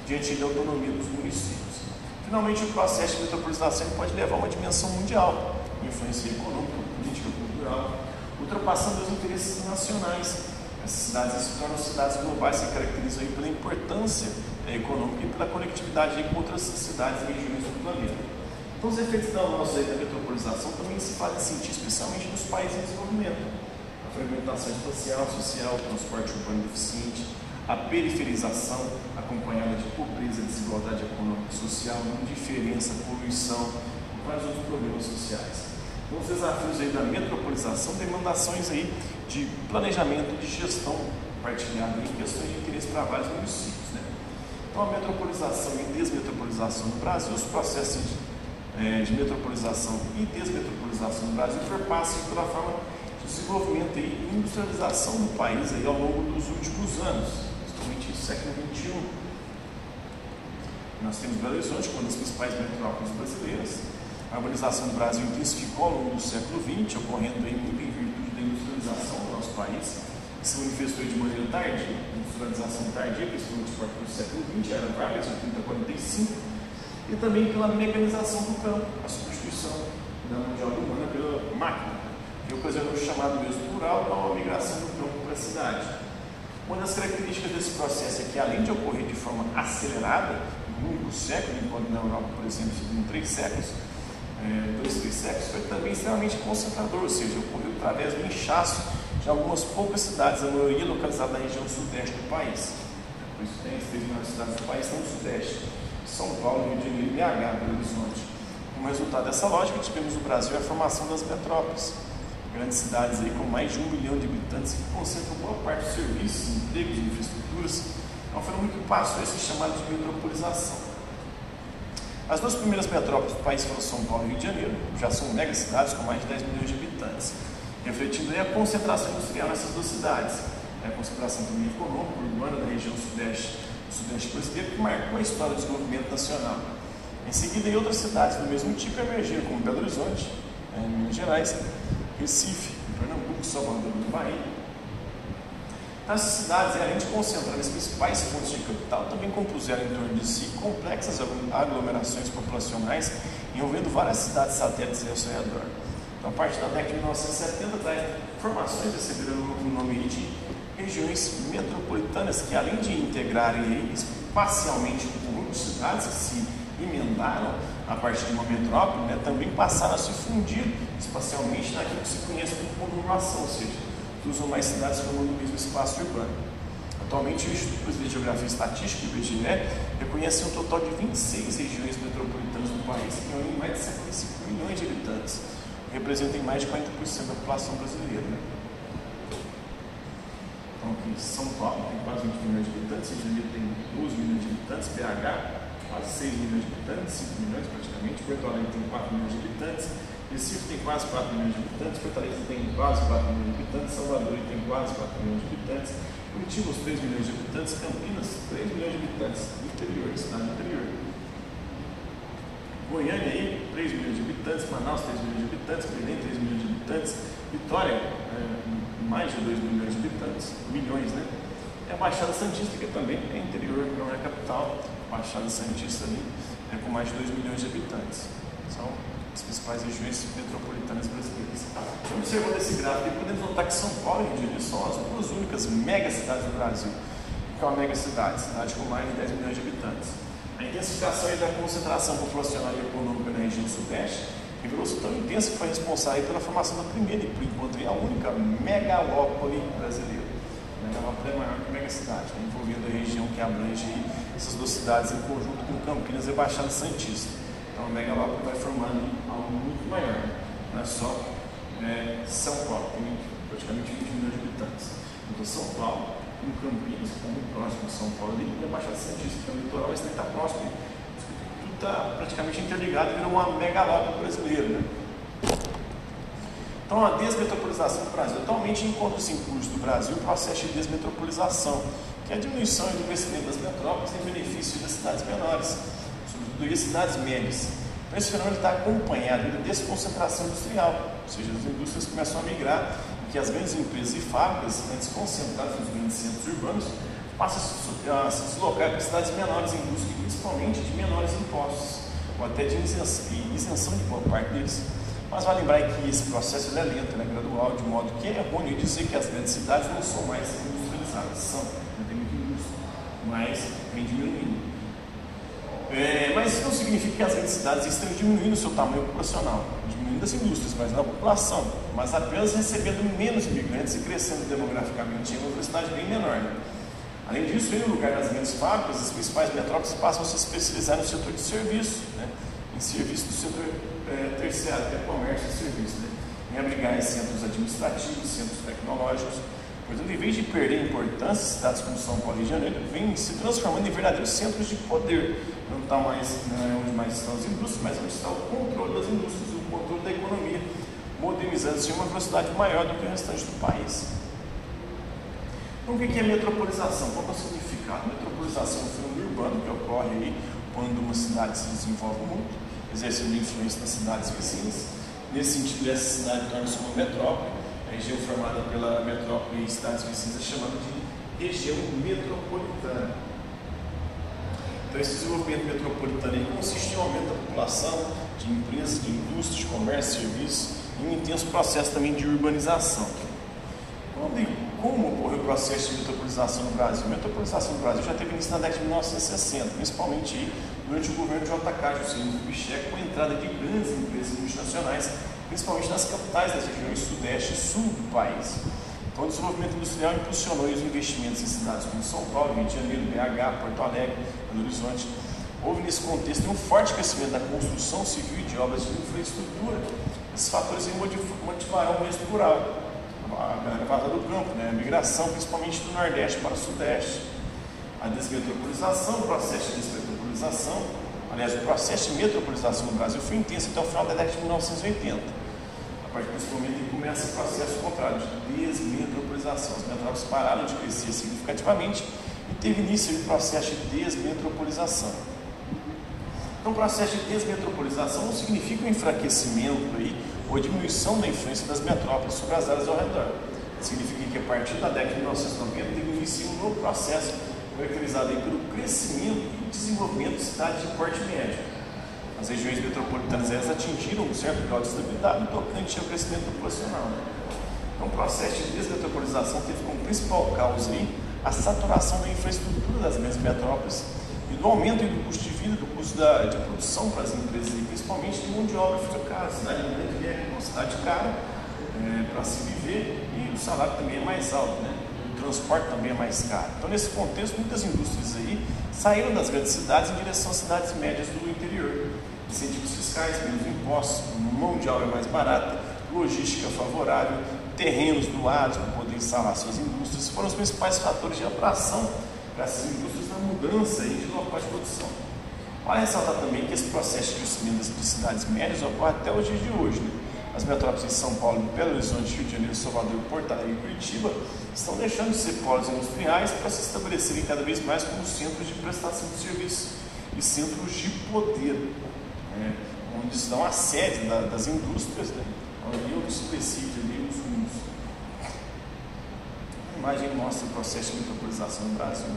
diante da autonomia dos municípios. Finalmente, o processo de metropolização pode levar a uma dimensão mundial, influência econômica, política, cultural, ultrapassando os interesses nacionais. Essas cidades se tornam cidades globais, se caracterizam pela importância eh, econômica e pela conectividade com outras cidades e regiões do planeta. Então, os efeitos da nossa da metropolização também se fazem sentir, especialmente nos países em desenvolvimento fragmentação espacial, social, transporte urbano deficiente, a periferização acompanhada de pobreza, desigualdade econômica e social, indiferença, poluição e vários outros problemas sociais. Então, os desafios aí da metropolização demandam ações aí de planejamento, de gestão partilhada em questões de interesse para vários municípios. Né? Então, a metropolização e desmetropolização no Brasil, os processos de é, de metropolização e desmetropolização do Brasil perpassam pela forma de desenvolvimento e industrialização do país aí ao longo dos últimos anos, principalmente no século XXI. Nós temos Belo Horizonte, uma das principais metrópoles brasileiras. A urbanização do Brasil intensificou ao longo do século XX, ocorrendo em, industrialização do nosso país, que se manifestou de maneira tardia, industrialização tardia, principalmente a partir do século XX, era Vargas, 80 45, e também pela mecanização do campo, a substituição da mão de obra humana pela máquina, que ocasionou o chamado mesmo então a migração do campo para a cidade. Uma das características desse processo é que, além de ocorrer de forma acelerada, no único século, enquanto na Europa, por exemplo, em três séculos, é, três séculos, foi também extremamente concentrador, ou seja, ocorreu através do inchaço de algumas poucas cidades, a maioria localizada na região sudeste do país. Por isso tem as três maiores cidades do país estão no sudeste. São Paulo, Rio de Janeiro e BH, Belo Horizonte. Como resultado dessa lógica, tivemos no Brasil a formação das metrópoles, grandes cidades aí com mais de um milhão de habitantes que concentram boa parte dos serviços, empregos e infraestruturas. É um fenômeno que passa a ser chamado de metropolização. As duas primeiras metrópoles do país foram São Paulo e Rio de Janeiro, já são megacidades com mais de 10 milhões de habitantes, refletindo aí a concentração industrial nessas duas cidades, a concentração também econômica, urbana da região sudeste Sudeste brasileiro que marcou a história do desenvolvimento nacional. Em seguida, em outras cidades do mesmo tipo emergiram, como Belo Horizonte, em Minas Gerais, Recife, Pernambuco, Salvador do Bahia. Essas cidades, além de concentrar as principais fontes de capital, também compuseram em torno de si complexas aglomerações populacionais, envolvendo várias cidades satélites ao seu redor. Então, a partir da década de 1970, tais formações receberam o nome de regiões metropolitanas que, além de integrarem espacialmente um conjunto de cidades que se emendaram a partir de uma metrópole, né, também passaram a se fundir espacialmente naquilo que se conhece como conurbação, ou seja, usam mais cidades formando o mesmo espaço urbano. Atualmente, o Instituto Brasileiro de Geografia e Estatística, o IBGE, reconhece um total de 26 regiões metropolitanas do país, que reúnem mais de 55 milhões de habitantes, representam mais de 40% da população brasileira. Né? Então, aqui São Paulo tem quase 20 milhões de habitantes, Rio de Janeiro tem 12 milhões de habitantes, BH quase 6 milhões de habitantes, 5 milhões praticamente, Porto Alegre tem 4 milhões de habitantes, Recife tem quase 4 milhões de habitantes, Fortaleza tem quase 4 milhões de habitantes, Salvador tem quase 4 milhões de habitantes, Curitiba os 3 milhões de habitantes, Campinas 3 milhões de habitantes, interior, cidade interior. Goiânia aí, 3 milhões de habitantes, Manaus 3 milhões de habitantes, Belém 3 milhões de habitantes, Vitória é, mais de 2 milhões de habitantes, milhões, né? E a Baixada Santista, que também é interior, não é capital, Baixada Santista ali é com mais de 2 milhões de habitantes. São as principais regiões metropolitanas brasileiras. Observando esse gráfico, podemos notar que São Paulo e Rio de Janeiro são as duas únicas megacidades do Brasil. O que é uma megacidade? Cidade com mais de 10 milhões de habitantes. A intensificação da concentração populacional e econômica na região sudeste revelou-se tão intensa que foi responsável pela formação da primeira e, por enquanto, a única megalópole brasileira. Megalópole é maior que megacidade, né? envolvendo a região que abrange essas duas cidades em conjunto com Campinas e Baixada Santista. Então, a megalópole vai formando algo muito maior, não é só é, São Paulo, tem praticamente 20 milhões de habitantes. Então, São Paulo, com Campinas, que está muito próximo de São Paulo, e a Baixada Santista, que é o litoral, esse está próximo está praticamente interligado e virou uma megalópole brasileira. Né? Então, a desmetropolização do Brasil. Atualmente encontra-se em curso do Brasil o processo de desmetropolização, que é a diminuição do crescimento das metrópoles em benefício das cidades menores, cidades médias. Então, esse fenômeno está acompanhado da desconcentração industrial, ou seja, as indústrias começam a migrar, que as grandes empresas e fábricas, antes concentradas nos grandes centros urbanos, passa a se deslocar para cidades menores em busca principalmente de menores impostos, ou até de isenção de boa parte deles. Mas vale lembrar que esse processo é lento, é gradual, de modo que é errôneo dizer que as grandes cidades não são mais industrializadas, são, não tem muita indústria, mas vem diminuindo. É, mas isso não significa que as grandes cidades estejam diminuindo o seu tamanho populacional, diminuindo as indústrias, mas não a população, mas apenas recebendo menos imigrantes e crescendo demograficamente em uma velocidade bem menor. Além disso, no lugar das grandes fábricas, as principais metrópoles passam a se especializar no setor de serviço, né? em serviço do setor é, terciário, que é comércio e serviço, né? em abrigar em centros administrativos, centros tecnológicos, Portanto, em vez de perder importância, cidades como São Paulo e Rio de Janeiro vêm se transformando em verdadeiros centros de poder. Não está mais não é onde mais estão as indústrias, mas onde está o controle das indústrias, o controle da economia, modernizando-se em uma velocidade maior do que o restante do país. Então, o que é metropolização? Qual é o significado? Metropolização é um fenômeno urbano que ocorre aí quando uma cidade se desenvolve muito, exercendo influência nas cidades vizinhas. Nesse sentido, essa cidade torna-se uma metrópole, região formada pela metrópole e cidades vizinhas chamada de região metropolitana. Então, esse desenvolvimento metropolitano consiste em um aumento da população, de empresas, de indústrias, de comércio, serviços, e um intenso processo também de urbanização. Quando e como ocorreu o processo de metropolização no Brasil? A metropolização no Brasil já teve início na década de 1960, principalmente durante o governo de JK, Juscelino Kubitschek, com a entrada de grandes empresas multinacionais, principalmente nas capitais das regiões sudeste e sul do país. Então, o desenvolvimento industrial impulsionou os investimentos em cidades como São Paulo, Rio de Janeiro, BH, Porto Alegre, Belo Horizonte. Houve nesse contexto um forte crescimento da construção civil e de obras de infraestrutura. Esses fatores motivaram o êxito rural, a galera do campo, né? a migração principalmente do Nordeste para o Sudeste. A desmetropolização, o processo de desmetropolização, aliás, o processo de metropolização no Brasil foi intenso até o final da década de 1980. A partir desse momento começa o processo contrário de desmetropolização. As metrópoles pararam de crescer significativamente e teve início o processo de desmetropolização. Então, o processo de desmetropolização não significa um enfraquecimento aí, ou diminuição da influência das metrópoles sobre as áreas ao redor. Significa que a partir da década de 1990 teve início um novo processo caracterizado pelo crescimento e desenvolvimento de cidades de porte médio. As regiões metropolitanas elas atingiram um certo grau de estabilidade tocante ao crescimento populacional. Então, o processo de desmetropolização teve como principal causa aí a saturação da infraestrutura das grandes metrópoles e do aumento do custo de vida, do custo da, de produção para as empresas, principalmente de mão de obra fica cara. A cidade grande é uma cidade cara é, para se viver e o salário também é mais alto, né? Transporte também é mais caro. Então, nesse contexto, muitas indústrias aí saíram das grandes cidades em direção às cidades médias do interior. Incentivos fiscais, menos impostos, mão de obra mais barata, logística favorável, terrenos doados para poder instalar suas indústrias foram os principais fatores de atração para essas indústrias na mudança aí de local de produção. Vale ressaltar também que esse processo de crescimento de cidades médias ocorre até os dias de hoje. Né? As metrópoles de São Paulo, Belo Horizonte, Rio de Janeiro, Salvador, Porto Alegre e Curitiba estão deixando de ser polos industriais para se estabelecerem cada vez mais como centros de prestação de serviços e centros de poder, né? onde estão a sede da, das indústrias, né? onde se decide ali os rumos. A imagem mostra o processo de metropolização no Brasil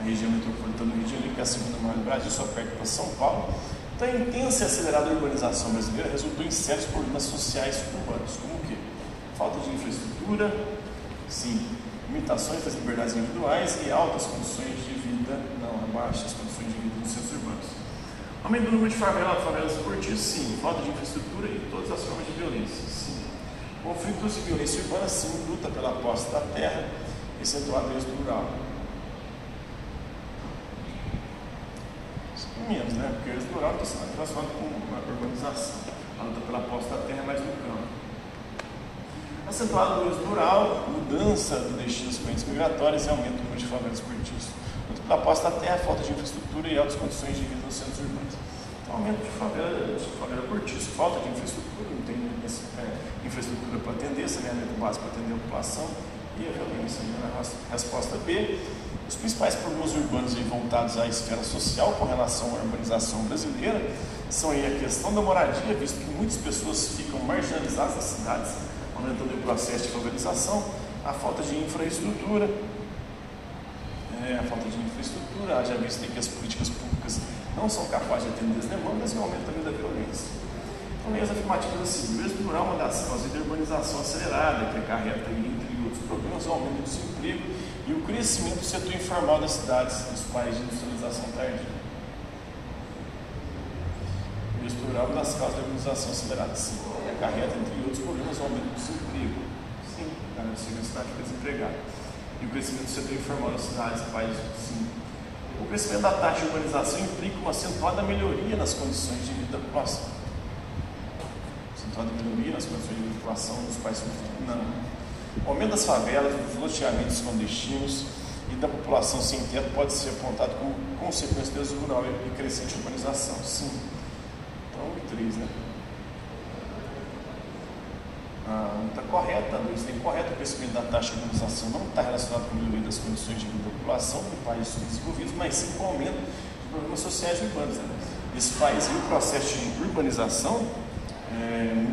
a região metropolitana do Rio de Janeiro, que é a segunda maior do Brasil, só perto para São Paulo. Então, a intensa e acelerada urbanização brasileira resultou em sérios problemas sociais urbanos, como o quê? Falta de infraestrutura, sim, limitações das liberdades individuais e altas condições de vida, não, baixas condições de vida nos centros urbanos. Aumento do número de favelas, favelas esportivas, sim. Falta de infraestrutura e todas as formas de violência, sim. Conflitos e violência urbana, sim. Luta pela posse da terra, acentuado em rural. Menos, né? Porque o rural está sendo transformado com uma urbanização. A luta pela posse da terra é mais no campo. Acentuado no êxito rural, mudança do destino das correntes migratórias e aumento do número de favelas esportistas. Luta pela posse da terra, falta de infraestrutura e altas condições de vida nos centros urbanos. Então, aumento de favela, de favela falta de infraestrutura, não tem é, infraestrutura para atender, saneamento básico para atender a população e a violência. Resposta B os principais problemas urbanos voltados à esfera social com relação à urbanização brasileira são a questão da moradia, visto que muitas pessoas ficam marginalizadas nas cidades, aumentando o processo de favelização, a falta de infraestrutura, é, a falta de infraestrutura, já visto que as políticas públicas não são capazes de atender as demandas e o aumento também da violência. Então, meias afirmativas assim, o êxito rural é uma das causas de urbanização acelerada, que acarreta, entre outros problemas, o aumento do desemprego e o crescimento do setor informal das cidades dos países de industrialização tardia. O estrutural das causas da urbanização acelerada, sim, e acarreta, entre outros problemas, o aumento do desemprego. Sim, a cidade fica desempregada. E o crescimento do setor informal das cidades dos países, sim. O crescimento da taxa de urbanização implica uma acentuada melhoria nas condições de vida da população. Acentuada melhoria nas condições de vida da população dos países não O aumento das favelas, dos loteamentos clandestinos e da população sem teto pode ser apontado como consequência do rural e crescente urbanização. Sim. Então, três, né? Ah, não está correta, Luiz, está incorreto o crescimento da taxa de urbanização não está relacionado com o melhoria das condições de vida da população em países subdesenvolvidos, mas sim com o aumento de problemas sociais urbanos. Né? Esse país e o processo de urbanização é,